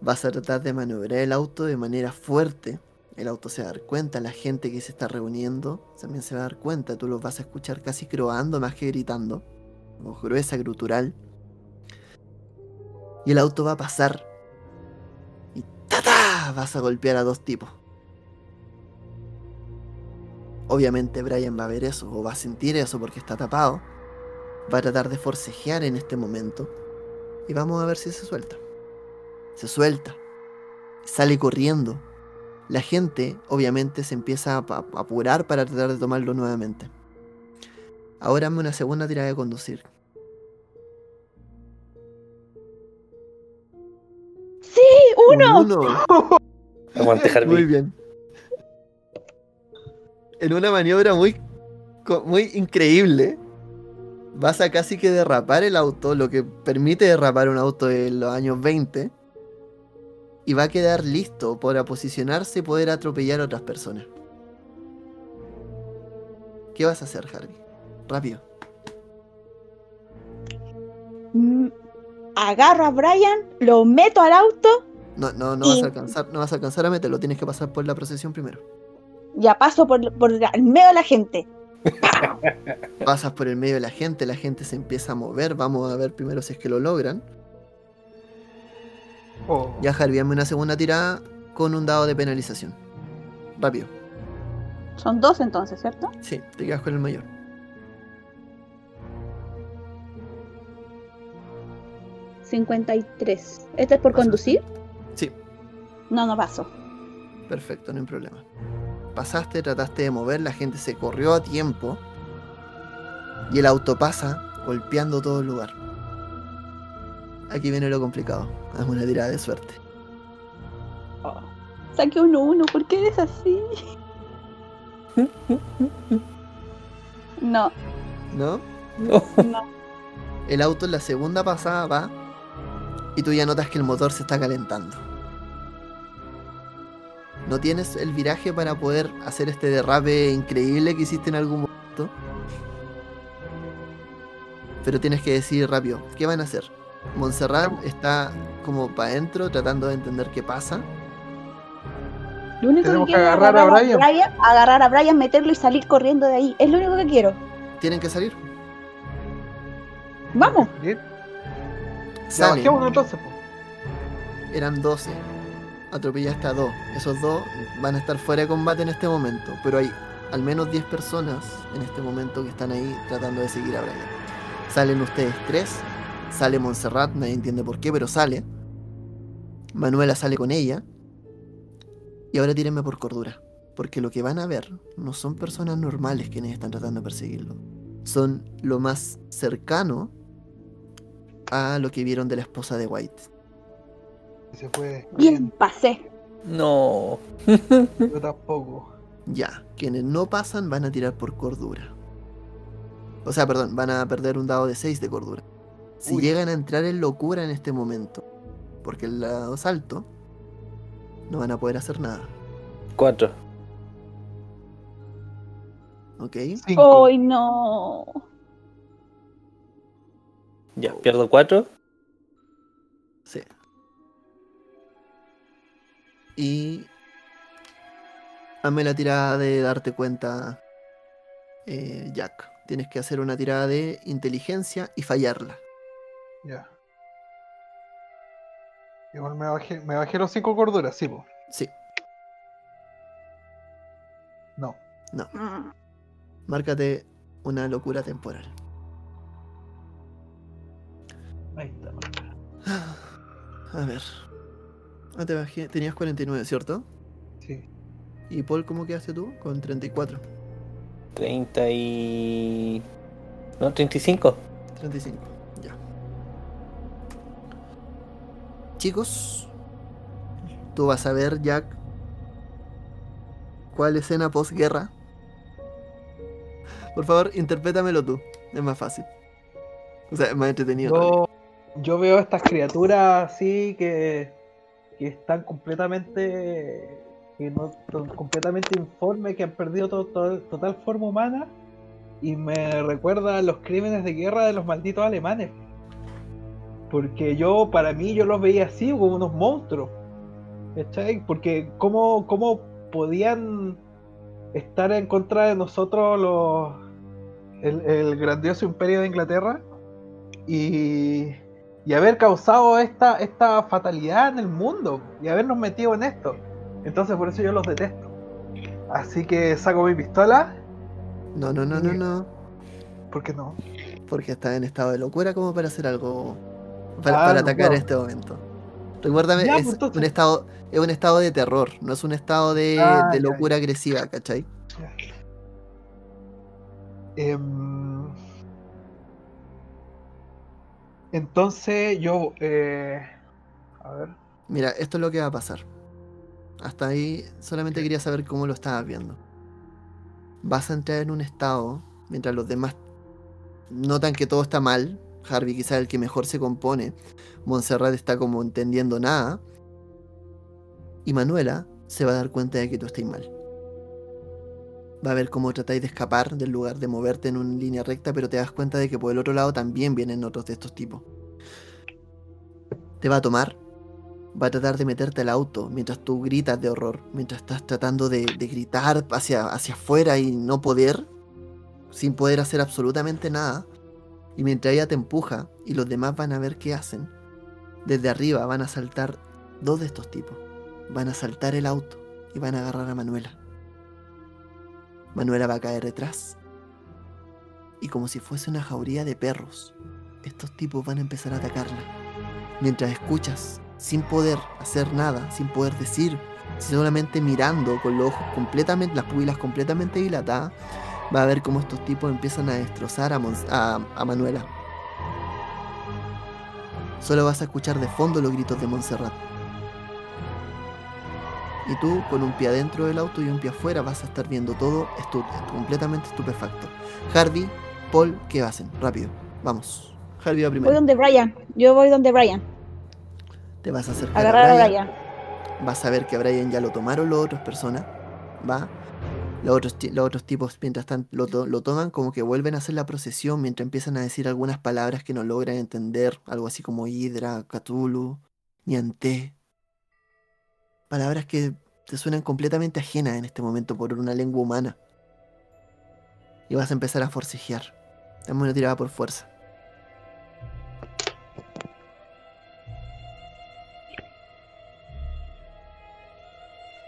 Vas a tratar de maniobrar el auto de manera fuerte. El auto se va a dar cuenta, la gente que se está reuniendo también se va a dar cuenta. Tú los vas a escuchar casi croando más que gritando. Voz gruesa, grutural. Y el auto va a pasar. Y ¡tata! Vas a golpear a dos tipos. Obviamente Brian va a ver eso o va a sentir eso porque está tapado. Va a tratar de forcejear en este momento. Y vamos a ver si se suelta. Se suelta. Sale corriendo. La gente obviamente se empieza a apurar para tratar de tomarlo nuevamente. Ahora me una segunda tirada de conducir. ¡Sí! ¡Uno! uno. Aguante, Muy bien en una maniobra muy, muy increíble, vas a casi que derrapar el auto, lo que permite derrapar un auto en los años 20, y va a quedar listo para posicionarse y poder atropellar a otras personas. ¿Qué vas a hacer, Harvey? Rápido. agarro a Brian, lo meto al auto, No, no, no vas a alcanzar, no vas a alcanzar a meterlo, tienes que pasar por la procesión primero. Ya paso por, por el medio de la gente. Pasas por el medio de la gente, la gente se empieza a mover, vamos a ver primero si es que lo logran. Oh, Ya Harvey, una segunda tirada con un dado de penalización. Rápido. Son dos entonces, ¿cierto? Sí, te quedas con el mayor. ¿53? ¿Este es por conducir? Sí, No, no paso. perfecto, no hay problema. Pasaste, trataste de mover, la gente se corrió a tiempo. Y el auto pasa golpeando todo el lugar. Aquí viene lo complicado. Hazme una tirada de suerte. Saqué un uno, ¿por qué eres así? No, ¿No? No. no. El auto en la segunda pasada va y tú ya notas que el motor se está calentando. No tienes el viraje para poder hacer este derrape increíble que hiciste en algún momento. Pero tienes que decidir rápido, ¿qué van a hacer? Montserrat está como para adentro tratando de entender qué pasa. Lo único Tenemos que que quiero es agarrar a Brian. agarrar a Brian, meterlo y salir corriendo de ahí. Es lo único que quiero. Tienen que salir. Vamos. Ya entonces, eran 12. Atropellaste a 2. Esos dos van a estar fuera de combate en este momento. Pero hay al menos 10 personas en este momento que están ahí tratando de seguir a Brian. Salen ustedes tres. Sale Montserrat, nadie entiende por qué, pero sale. Manuela sale con ella. Y ahora tírenme por cordura. Porque lo que van a ver no son personas normales quienes están tratando de perseguirlo. Son lo más cercano a lo que vieron de la esposa de White. Se fue. Bien, pasé. No. Yo tampoco. Ya, quienes no pasan van a tirar por cordura. O sea, perdón, van a perder un dado de 6 de cordura. Si Uy. llegan a entrar en locura en este momento, porque el lado salto, no van a poder hacer nada. Cuatro. ¿Ok? Cinco. ¡Ay, no! Ya, pierdo cuatro. Sí. Y. Hazme la tirada de darte cuenta, eh, Jack. Tienes que hacer una tirada de inteligencia y fallarla. Ya. Igual me bajé, me bajé los cinco corduras, sí, po. Sí, No. no. Márcate una locura temporal. Ahí está. A ver. Ah, te bajé. Tenías 49, ¿cierto? Sí. ¿Y Paul cómo quedaste tú? Con 34. Treinta y... No, treinta y cinco. 35. Ya. Chicos, tú vas a ver, Jack, cuál escena posguerra. Por favor, interprétamelo tú. Es más fácil. O sea, es más entretenido. Yo, yo veo estas criaturas así que, que están completamente que no completamente informes, que han perdido to- to- total forma humana y me recuerda a los crímenes de guerra de los malditos alemanes. Porque yo, para mí, yo los veía así, como unos monstruos. ¿Cachai? Porque cómo, cómo podían estar en contra de nosotros los el grandioso imperio de Inglaterra y, y haber causado esta, esta fatalidad en el mundo y habernos metido en esto. Entonces por eso yo los detesto. Así que saco mi pistola, No, no, no, no, no. ¿por qué no? Porque está en estado de locura como para hacer algo. Para, Ah, para no, atacar en no. este momento. Recuérdame, Ya, es pues, entonces. un estado, es un estado de terror, no es un estado de, Ah, de ya, locura agresiva, ¿cachai? Em, entonces yo... eh, a ver. Mira, esto es lo que va a pasar. Hasta ahí solamente quería saber cómo lo estabas viendo. Vas a entrar en un estado, mientras los demás notan que todo está mal. Harvey quizás el que mejor se compone. Montserrat está como entendiendo nada. Y Manuela se va a dar cuenta de que tú estás mal. Va a ver cómo tratáis de escapar del lugar, de moverte en una línea recta, pero te das cuenta de que por el otro lado también vienen otros de estos tipos. te va a tomar, va a tratar de meterte al auto mientras tú gritas de horror, mientras estás tratando de, gritar hacia, hacia afuera y no poder, sin poder hacer absolutamente nada. Y mientras ella te empuja y los demás van a ver qué hacen, desde arriba van a saltar dos de estos tipos. Van a saltar el auto y van a agarrar a Manuela. Manuela va a caer detrás. Y como si fuese una jauría de perros, estos tipos van a empezar a atacarla. Mientras escuchas, sin poder hacer nada, sin poder decir, solamente mirando con los ojos completamente, las pupilas completamente dilatadas, va a ver cómo estos tipos empiezan a destrozar a, a- a Manuela. Solo vas a escuchar de fondo los gritos de Montserrat. Y tú, con un pie adentro del auto y un pie afuera, vas a estar viendo todo estu- completamente estupefacto. Harvey, Paul, ¿qué hacen? Rápido, vamos. Harvey va Voy primero. donde Brian. Yo voy donde Brian. Te vas a acercar Agarrar a a Brian. Brian. Vas a ver que a Brian ya lo tomaron las otras personas. Va. Los otros, los otros tipos, mientras tanto, lo, to- lo toman, como que vuelven a hacer la procesión mientras empiezan a decir algunas palabras que no logran entender. Algo así como Hydra, Cthulhu, Nianté. Palabras que te suenan completamente ajenas en este momento por una lengua humana. Y vas a empezar a forcejear. Dame una tirada por fuerza.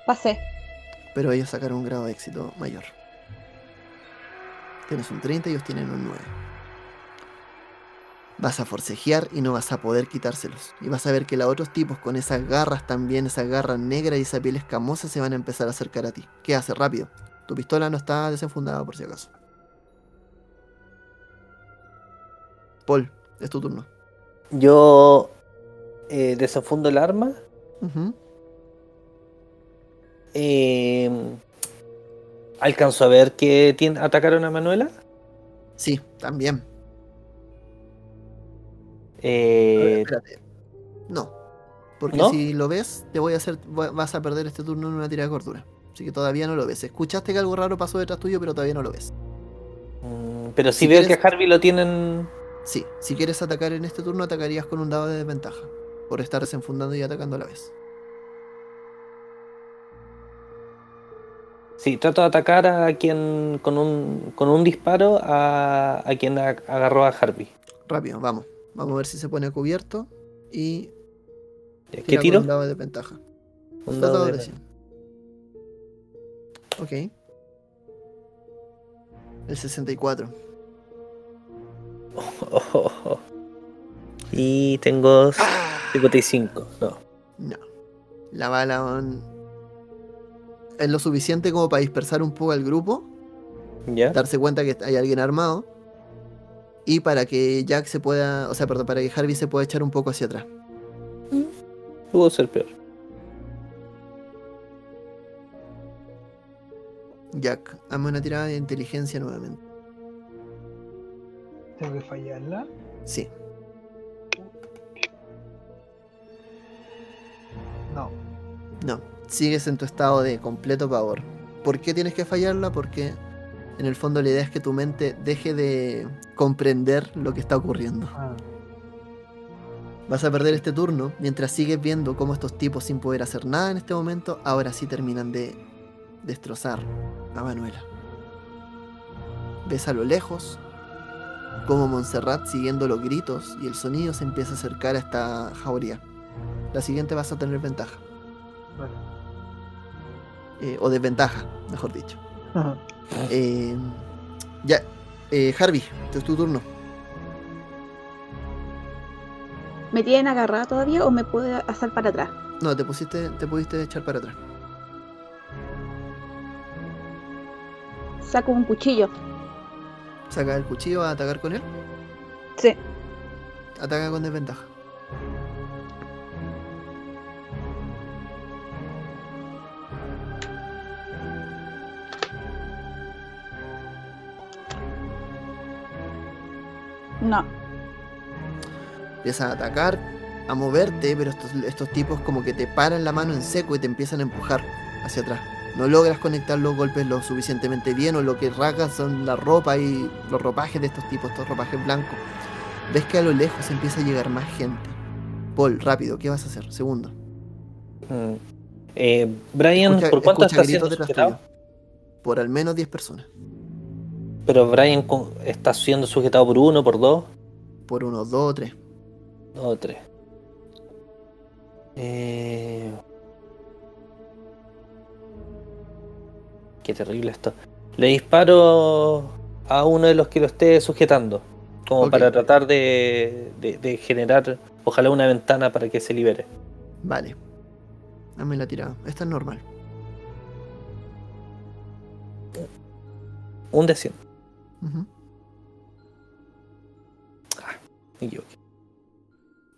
Pasé. pero ellos sacaron un grado de éxito mayor. Tienes un 30 y ellos tienen un 9. Vas a forcejear y no vas a poder quitárselos. Y vas a ver que los otros tipos con esas garras también, esas garras negras y esa piel escamosa se van a empezar a acercar a ti. ¿Qué hace? Rápido. Tu pistola no está desenfundada por si acaso. Paul, es tu turno. Yo eh, desenfundo el arma. Ujú. eh, alcanzo a ver que tiene, atacaron a Manuela. Sí, también. A ver, Eh, espérate. No. Porque ¿No? si lo ves, te voy a hacer. va- Vas a perder este turno en una tira de cordura. Así que todavía no lo ves. Escuchaste que algo raro pasó detrás tuyo, pero todavía no lo ves. mm, pero si, Si veo quieres- que a Harvey lo tienen. Sí, si quieres atacar en este turno, atacarías con un dado de desventaja. Por estar desenfundando y atacando a la vez. Sí, trato de atacar a quien con un, con un disparo a, a quien a- agarró a Harvey. Rápido, vamos. Vamos a ver si se pone a cubierto. Y. ¿Qué tiro? Un dado de desventaja. Un dado de- de 100. Ok. El 64. Oh, oh, oh. Y tengo 55. No. No. La bala on- es lo suficiente como para dispersar un poco al grupo, ¿Ya? darse cuenta que hay alguien armado y para que Jack se pueda, o sea, perdón, para que Harvey se pueda echar un poco hacia atrás. Pudo ser peor. Jack, hazme una tirada de inteligencia nuevamente. Tengo que fallarla. Sí. No. No, sigues en tu estado de completo pavor. ¿Por qué tienes que fallarla? Porque en el fondo la idea es que tu mente deje de comprender lo que está ocurriendo. Ah, Vas a perder este turno mientras sigues viendo cómo estos tipos sin poder hacer nada en este momento, ahora sí terminan de destrozar a Manuela. Ves a lo lejos cómo Montserrat, siguiendo los gritos y el sonido, se empieza a acercar a esta jauría. La siguiente vas a tener ventaja, vale. eh, o desventaja, mejor dicho. Eh, ya, eh, Harvey, este es tu turno. ¿Me tienen agarrada todavía o me puedo hacer para atrás? No, te pusiste, te pudiste echar para atrás. Saco un cuchillo. Saca el cuchillo a atacar con él. Sí. Ataca con desventaja. No. Empiezas a atacar, a moverte, pero estos, estos tipos como que te paran la mano en seco y te empiezan a empujar hacia atrás. No logras conectar los golpes lo suficientemente bien o lo que rasgas son la ropa y los ropajes de estos tipos, estos ropajes blancos. Ves que a lo lejos empieza a llegar más gente. Paul, rápido, ¿qué vas a hacer? Segundo. Mm. Eh, Brian, Escucha- ¿por cuánto está siendo. Por al menos 10 personas. Pero Brian está siendo sujetado por uno, por dos, Por unos dos o tres. dos o tres. Eh... Qué terrible esto. Le disparo a uno de los que lo esté sujetando. Como para tratar de, de- de generar, ojalá, una ventana para que se libere. Vale. Dame la tirada. Esta es normal. Un de 100. Ujú. Me equivoqué.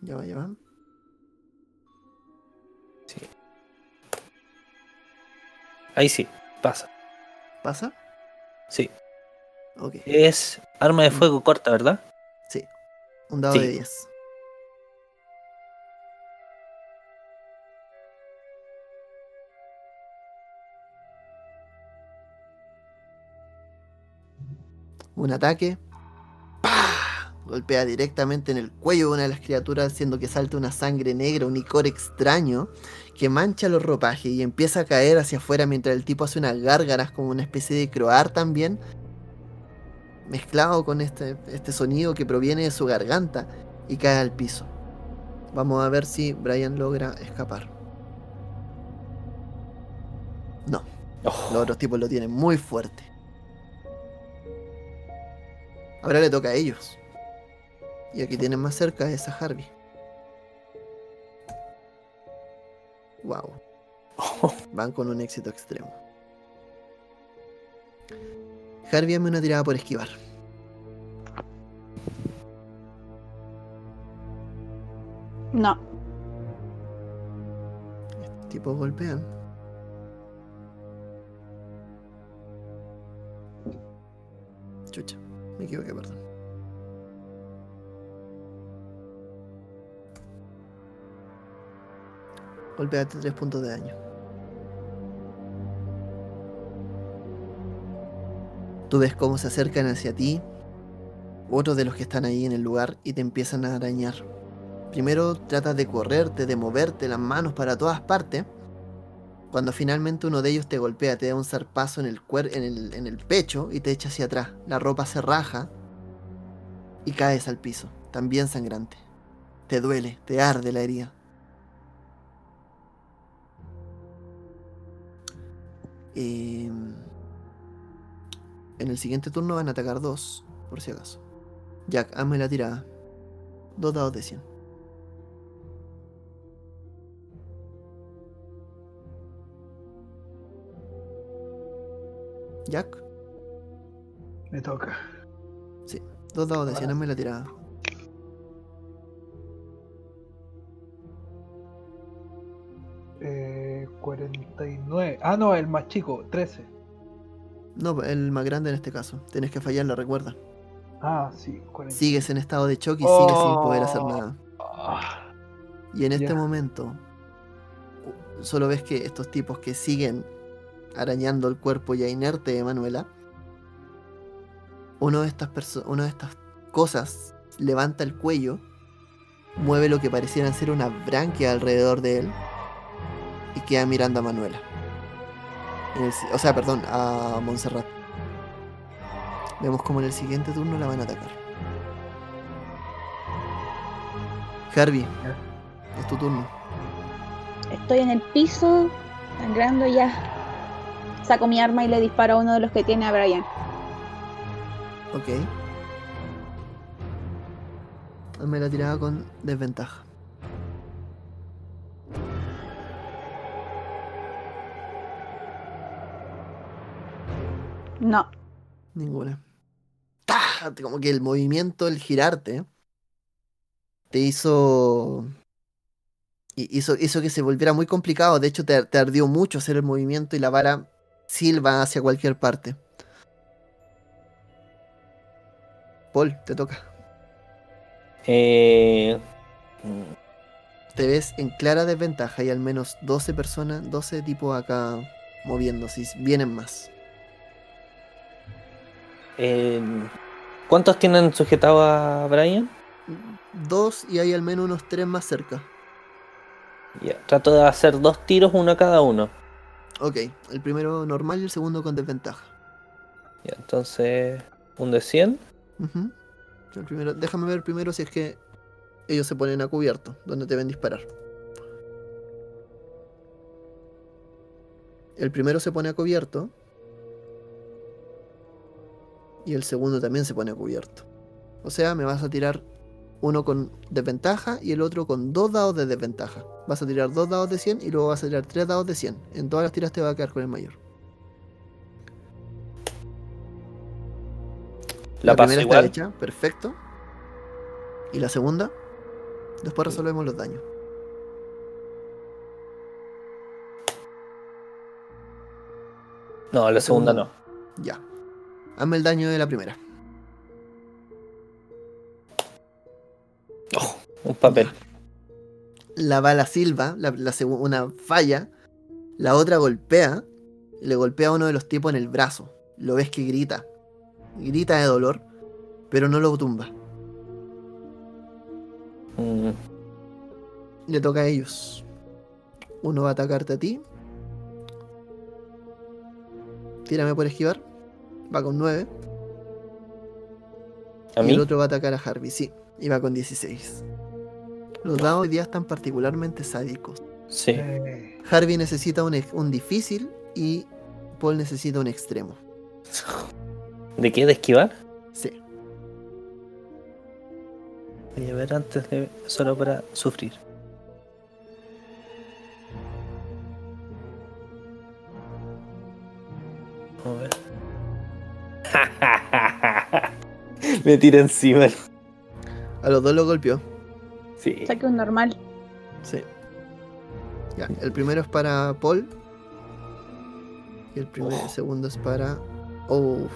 Ya va, ya va. Sí. Ahí sí, pasa. ¿Pasa? Sí. Ok. Es arma de fuego corta, ¿verdad? Sí. Un dado Sí. de 10. Un ataque. ¡Pah! Golpea directamente en el cuello de una de las criaturas, haciendo que salte una sangre negra, un icor extraño, que mancha los ropajes y empieza a caer hacia afuera mientras el tipo hace unas gárgaras como una especie de croar también, mezclado con este, este sonido que proviene de su garganta y cae al piso. Vamos a ver si Brian logra escapar. No, Oh, los otros tipos lo tienen muy fuerte. Ahora le toca a ellos. Y aquí tienen más cerca es a Harvey. Wow. Van con un éxito extremo. Harvey, hazme una tirada por esquivar. No. Estos tipos golpean. Chucha, me equivoqué, perdón. Golpeate 3 puntos de daño. Tú ves cómo se acercan hacia ti otros de los que están ahí en el lugar y te empiezan a arañar. Primero tratas de correrte, de moverte las manos para todas partes. Cuando finalmente uno de ellos te golpea, te da un zarpazo en el, cuer en el, en el pecho y te echa hacia atrás. La ropa se raja y caes al piso, también sangrante. Te duele, te arde la herida. Eh, en el siguiente turno van a atacar dos, por si acaso. Jack, hazme la tirada. Dos dados de 100. Jack, Me toca. dos dados de 100, hazme la tirada. Eh, 49. Ah, no, el más chico, 13. No, el más grande en este caso. Tienes que fallarla, recuerda. Ah, sí, 40. Sigues en estado de shock y sigues sin poder hacer nada. Ah, Y en este momento, solo ves que estos tipos que siguen arañando el cuerpo ya inerte de Manuela, uno de estas una de estas cosas levanta el cuello, mueve lo que parecieran ser una branquia alrededor de él y queda mirando a Manuela. En el si- o sea, perdón, a Montserrat. Vemos como en el siguiente turno la van a atacar. Harvey, es tu turno. Estoy en el piso, sangrando ya. Saco mi arma y le disparo a uno de los que tiene a Brian. Ok. Hazme la tirada con desventaja. No. Ninguna. ¡Tah! Como que el movimiento, el girarte, te hizo. hi- Hizo, hizo que se volviera muy complicado. De hecho, te, te ardió mucho hacer el movimiento y la vara silba hacia cualquier parte. Paul, te toca. Eh, te ves en clara desventaja. Hay al menos 12 personas, 12 tipos acá moviéndose. Vienen más. eh, ¿Cuántos tienen sujetado a Brian? dos y hay al menos unos tres más cerca. Ya, trato de hacer dos tiros, uno a cada uno. Ok, el primero normal y el segundo con desventaja. Ya, entonces, un de 100. Ujú. El primero, déjame ver primero si es que ellos se ponen a cubierto, donde te ven disparar. El primero se pone a cubierto. Y el segundo también se pone a cubierto. O sea, me vas a tirar uno con desventaja y el otro con dos dados de desventaja. Vas a tirar dos dados de 100 y luego vas a tirar tres dados de 100. En todas las tiras te va a quedar con el mayor. La, paso primera igual. está hecha, perfecto. Y la segunda, después resolvemos los daños. No, la segunda no. Ya. Hazme el daño de la primera. Un papel. La bala silba, la, la una falla. La otra golpea. Le golpea a uno de los tipos en el brazo. Lo ves que grita. Grita de dolor, pero no lo tumba. Mm, Le toca a ellos. Uno va a atacarte a ti. Tírame por esquivar. Va con 9. ¿A y mí? el otro va a atacar a Harvey, sí. Y va con 16. Los dados hoy día están particularmente sádicos. Sí. Eh, Harvey necesita un, un difícil y Paul necesita un extremo. ¿De qué? ¿De esquivar? Sí. Voy a ver antes de. solo para sufrir. A ver. Me tira encima. A los dos lo golpeó. Sí. Saque un normal. Sí. Ya, el primero es para Paul. Y el primer, Oh. el segundo es para. Uf.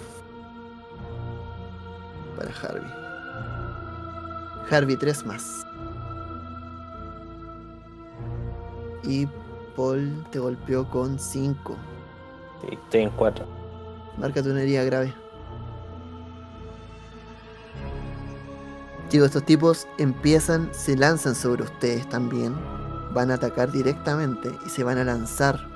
Para Harvey. Harvey, tres más. Y Paul te golpeó con 5. Sí, estoy en cuatro. Márcate una herida grave. Estos tipos empiezan, se lanzan sobre ustedes también. Van a atacar directamente y se van a lanzar.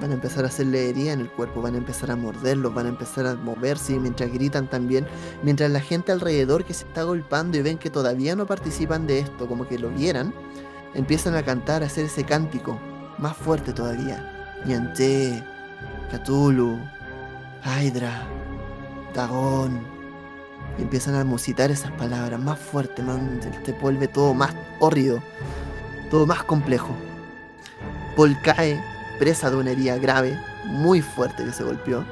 Van a empezar a hacerle herida en el cuerpo, van a empezar a morderlos, van a empezar a moverse mientras gritan también. Mientras la gente alrededor que se está golpeando y ven que todavía no participan de esto, como que lo vieran, empiezan a cantar, a hacer ese cántico más fuerte todavía. Yanté, Cthulhu, Hydra, Dagón. Y empiezan a musitar esas palabras más fuerte, man, te- vuelve todo más horrido, todo más complejo. Paul cae presa de una herida grave, muy fuerte que se golpeó.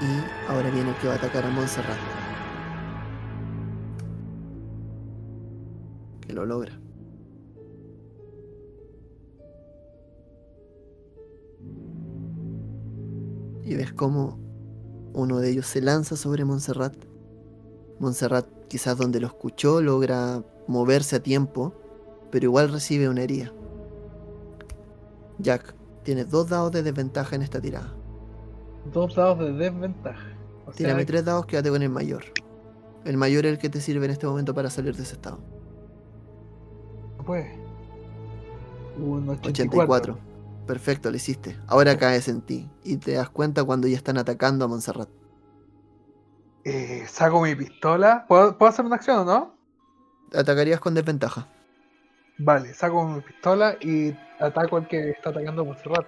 Y ahora viene el que va a atacar a Montserrat. Que lo logra. y ves cómo uno de ellos se lanza sobre Montserrat. Montserrat, quizás donde lo escuchó, logra moverse a tiempo, pero igual recibe una herida. Jack, tienes dos dados de desventaja en esta tirada. dos dados de desventaja. O sea, Tírame tres dados, quédate con el mayor. El mayor es el que te sirve en este momento para salir de ese estado. pues. Un 84. 84. Perfecto, lo hiciste. Ahora caes en ti y te das cuenta cuando ya están atacando a Montserrat. Eh, saco mi pistola. ¿Puedo, ¿Puedo hacer una acción o no? Atacarías con desventaja. Vale, saco mi pistola y ataco al que está atacando a Montserrat.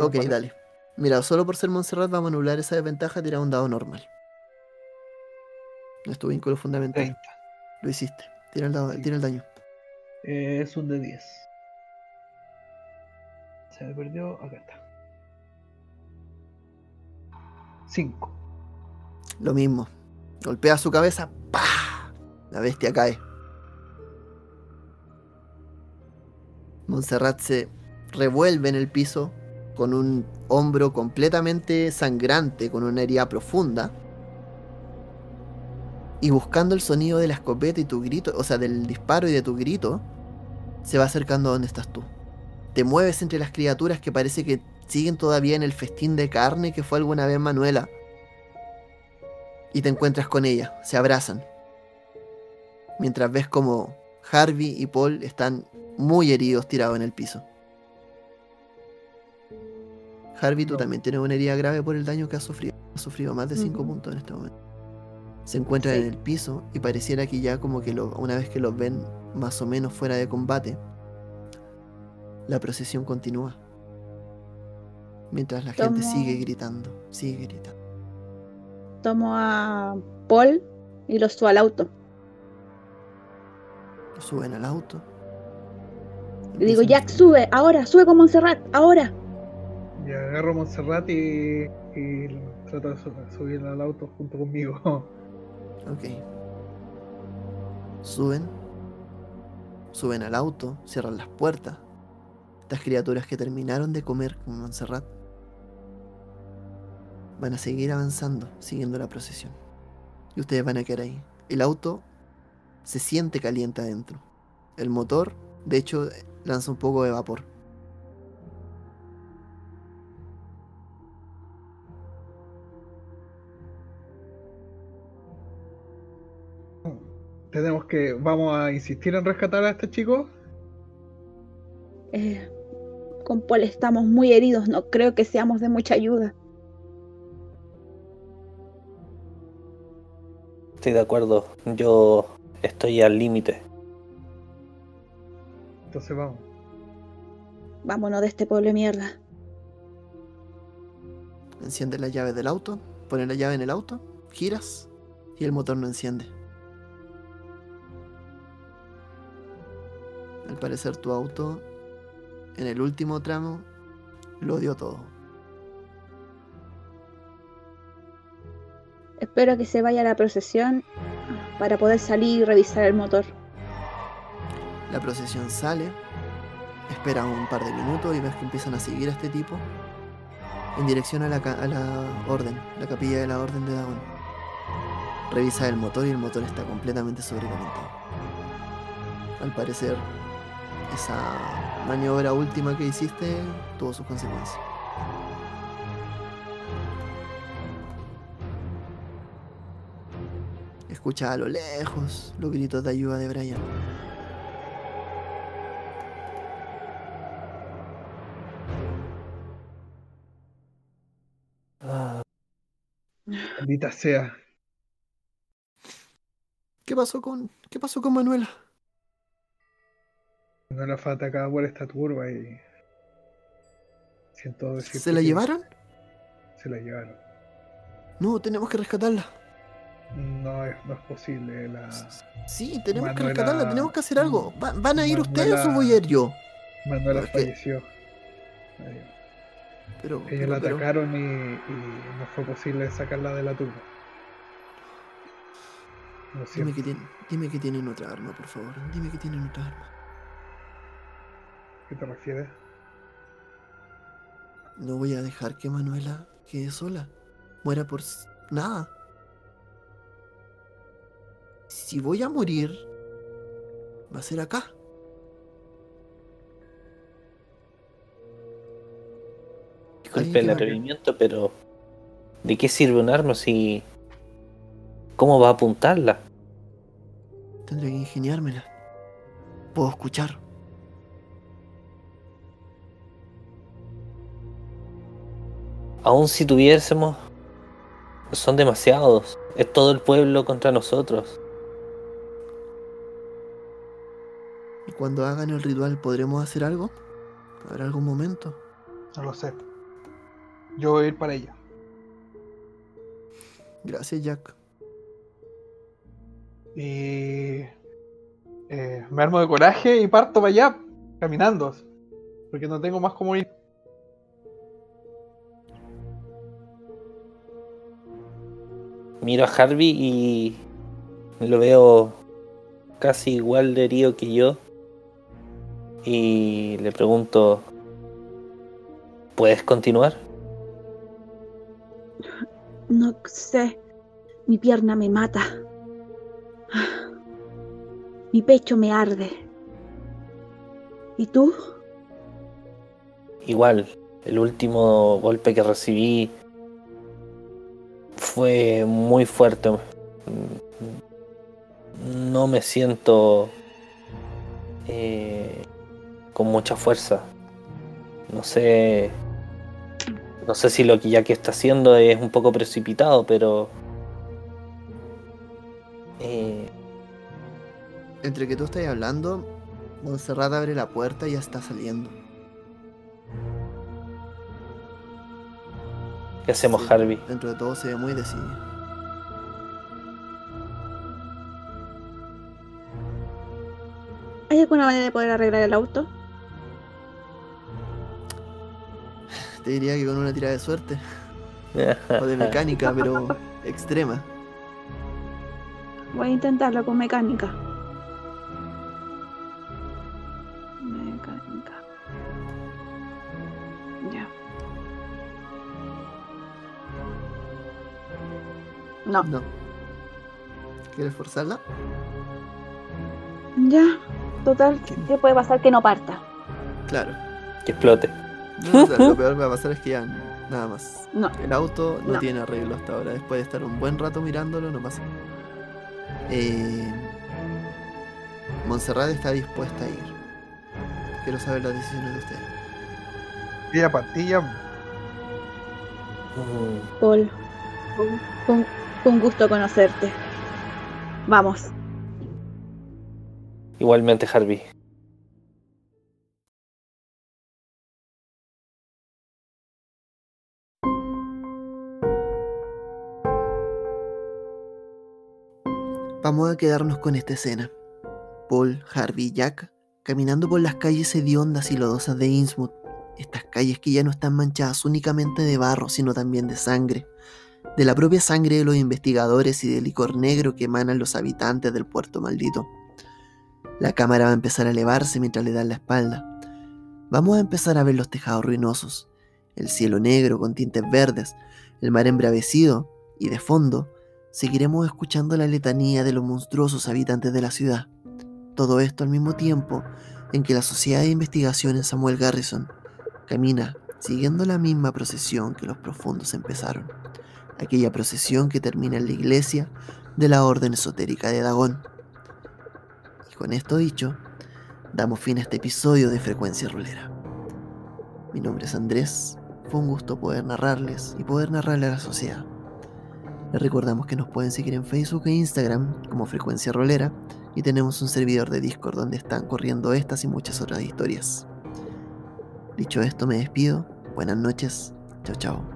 Ok, dale. Mira, solo por ser Montserrat vamos a anular esa desventaja, tirar un dado normal. Es tu vínculo fundamental. 30. Lo hiciste. Tira el, dado, tira el daño. Eh, es un de 10. Se me perdió. Acá está. 5. Lo mismo. Golpea su cabeza. ¡Pah! La bestia cae. Montserrat se revuelve en el piso con un hombro completamente sangrante, con una herida profunda. Y buscando el sonido de la escopeta y tu grito, o sea, del disparo y de tu grito, se va acercando a donde estás tú. Te mueves entre las criaturas que parece que siguen todavía en el festín de carne que fue alguna vez Manuela. y te encuentras con ella, se abrazan. Mientras ves como Harvey y Paul están muy heridos tirados en el piso. Harvey, tú No. también tienes una herida grave por el daño que has sufrido. Has sufrido más de 5 Ujú. puntos en este momento. Se encuentran en el piso y pareciera que ya como que lo- una vez que los ven más o menos fuera de combate, la procesión continúa. Mientras la gente sigue gritando, sigue gritando. Tomo a Paul y lo subo al auto. Suben al auto. Le digo, Jack, sube, ahora, sube con Montserrat, ahora. Y agarro a Montserrat y, y trato de su- subirla al auto junto conmigo. Ok. Suben. Suben al auto, cierran las puertas. Estas criaturas que terminaron de comer con Montserrat van a seguir avanzando, siguiendo la procesión. Y ustedes van a quedar ahí. El auto se siente caliente adentro. El motor, de hecho, lanza un poco de vapor. Tenemos que. Vamos a insistir en rescatar a este chico. Eh, con Paul estamos muy heridos, no creo que seamos de mucha ayuda. Estoy de acuerdo. Yo estoy al límite. Entonces vamos. Vámonos de este pueblo de mierda. Enciende la llave del auto, pone la llave en el auto, giras y el motor no enciende. Al parecer tu auto en el último tramo lo dio todo. Espero que se vaya la procesión para poder salir y revisar el motor. La procesión sale, espera un par de minutos y ves que empiezan a seguir a este tipo en dirección a la, a la orden, la capilla de la orden de Dagon. Revisa el motor y el motor está completamente sobrecalentado. Al parecer, esa maniobra última que hiciste tuvo sus consecuencias. Escucha a lo lejos los gritos de ayuda de Brian. Ah, Maldita sea. ¿Qué pasó con qué pasó con Manuela? No la fue atacada por esta turba y. Siento decir. ¿Se la llevaron? Se la llevaron. No, tenemos que rescatarla. No es, no es posible. La... Sí, tenemos que Manuela- rescatarla, tenemos que hacer algo. ¿Va- ¿Van a ir ustedes o Manuela- voy a ir yo? Manuela Es que- falleció. Pero, Ellos pero- la pero- atacaron y, y no fue posible sacarla de la turba. Dime, que tienen, dime que tienen otra arma, por favor. Dime que tienen otra arma. ¿Qué te refieres? No voy a dejar que Manuela quede sola. Muera por nada. Si voy a morir, va a ser acá. disculpe el atrevimiento, pero ¿de qué sirve un arma si... ¿Cómo va a apuntarla? Tendré que ingeniármela. Puedo escuchar. Aún si tuviésemos... Son demasiados. Es todo el pueblo contra nosotros. ¿Y cuando hagan el ritual podremos hacer algo? ¿Habrá algún momento? No lo sé. Yo voy a ir para ella. Gracias, Jack. Y eh, me armo de coraje y parto para allá, caminando. Porque no tengo más cómo ir. Miro a Harvey y lo veo casi igual de herido que yo. Y le pregunto, ¿puedes continuar? No sé, mi pierna me mata. Mi pecho me arde. ¿Y tú? Igual, el último golpe que recibí fue muy fuerte. No me siento eh, con mucha fuerza. No sé. No sé si lo que ya que está haciendo es un poco precipitado, pero. Eh, Entre que tú estás hablando, Montserrat abre la puerta y ya está saliendo. ¿Qué hacemos, Sí, Harvey? Dentro de todo se ve muy decidida. ¿Hay alguna manera de poder arreglar el auto? Te diría que con una tirada de suerte o de mecánica, pero extrema. Voy a intentarlo con. Mecánica. No, No. ¿Quieres forzarla? ya. Total, ¿qué puede pasar que no parta? Claro. Que explote. No, o sea, lo peor que va a pasar es que ya nada más. No. El auto no, No. tiene arreglo hasta ahora. Después de estar un buen rato mirándolo, no pasa. Eh, Montserrat está dispuesta a ir. Quiero saber las decisiones de ustedes. Ella pastilla. Paul, con, con gusto conocerte. Vamos. Igualmente, Harvey. Vamos a quedarnos con esta escena. Paul, Harvey y Jack caminando por las calles hediondas y lodosas de Innsmouth. Estas calles que ya no están manchadas únicamente de barro, sino también de sangre. De la propia sangre de los investigadores y del licor negro que emanan los habitantes del puerto maldito. La cámara va a empezar a elevarse mientras le dan la espalda. Vamos a empezar a ver los tejados ruinosos, el cielo negro con tintes verdes, el mar embravecido y de fondo seguiremos escuchando la letanía de los monstruosos habitantes de la ciudad. Todo esto al mismo tiempo en que la Sociedad de Investigación en Samuel Garrison camina siguiendo la misma procesión que los profundos empezaron. Aquella procesión que termina en la iglesia de la Orden Esotérica de Dagón. Y con esto dicho, damos fin a este episodio de Frecuencia Rolera. Mi nombre es Andrés, fue un gusto poder narrarles y poder narrarle a la sociedad. Les recordamos que nos pueden seguir en Facebook e Instagram como Frecuencia Rolera y tenemos un servidor de Discord donde están corriendo estas y muchas otras historias. Dicho esto, me despido. Buenas noches. Chao, chao.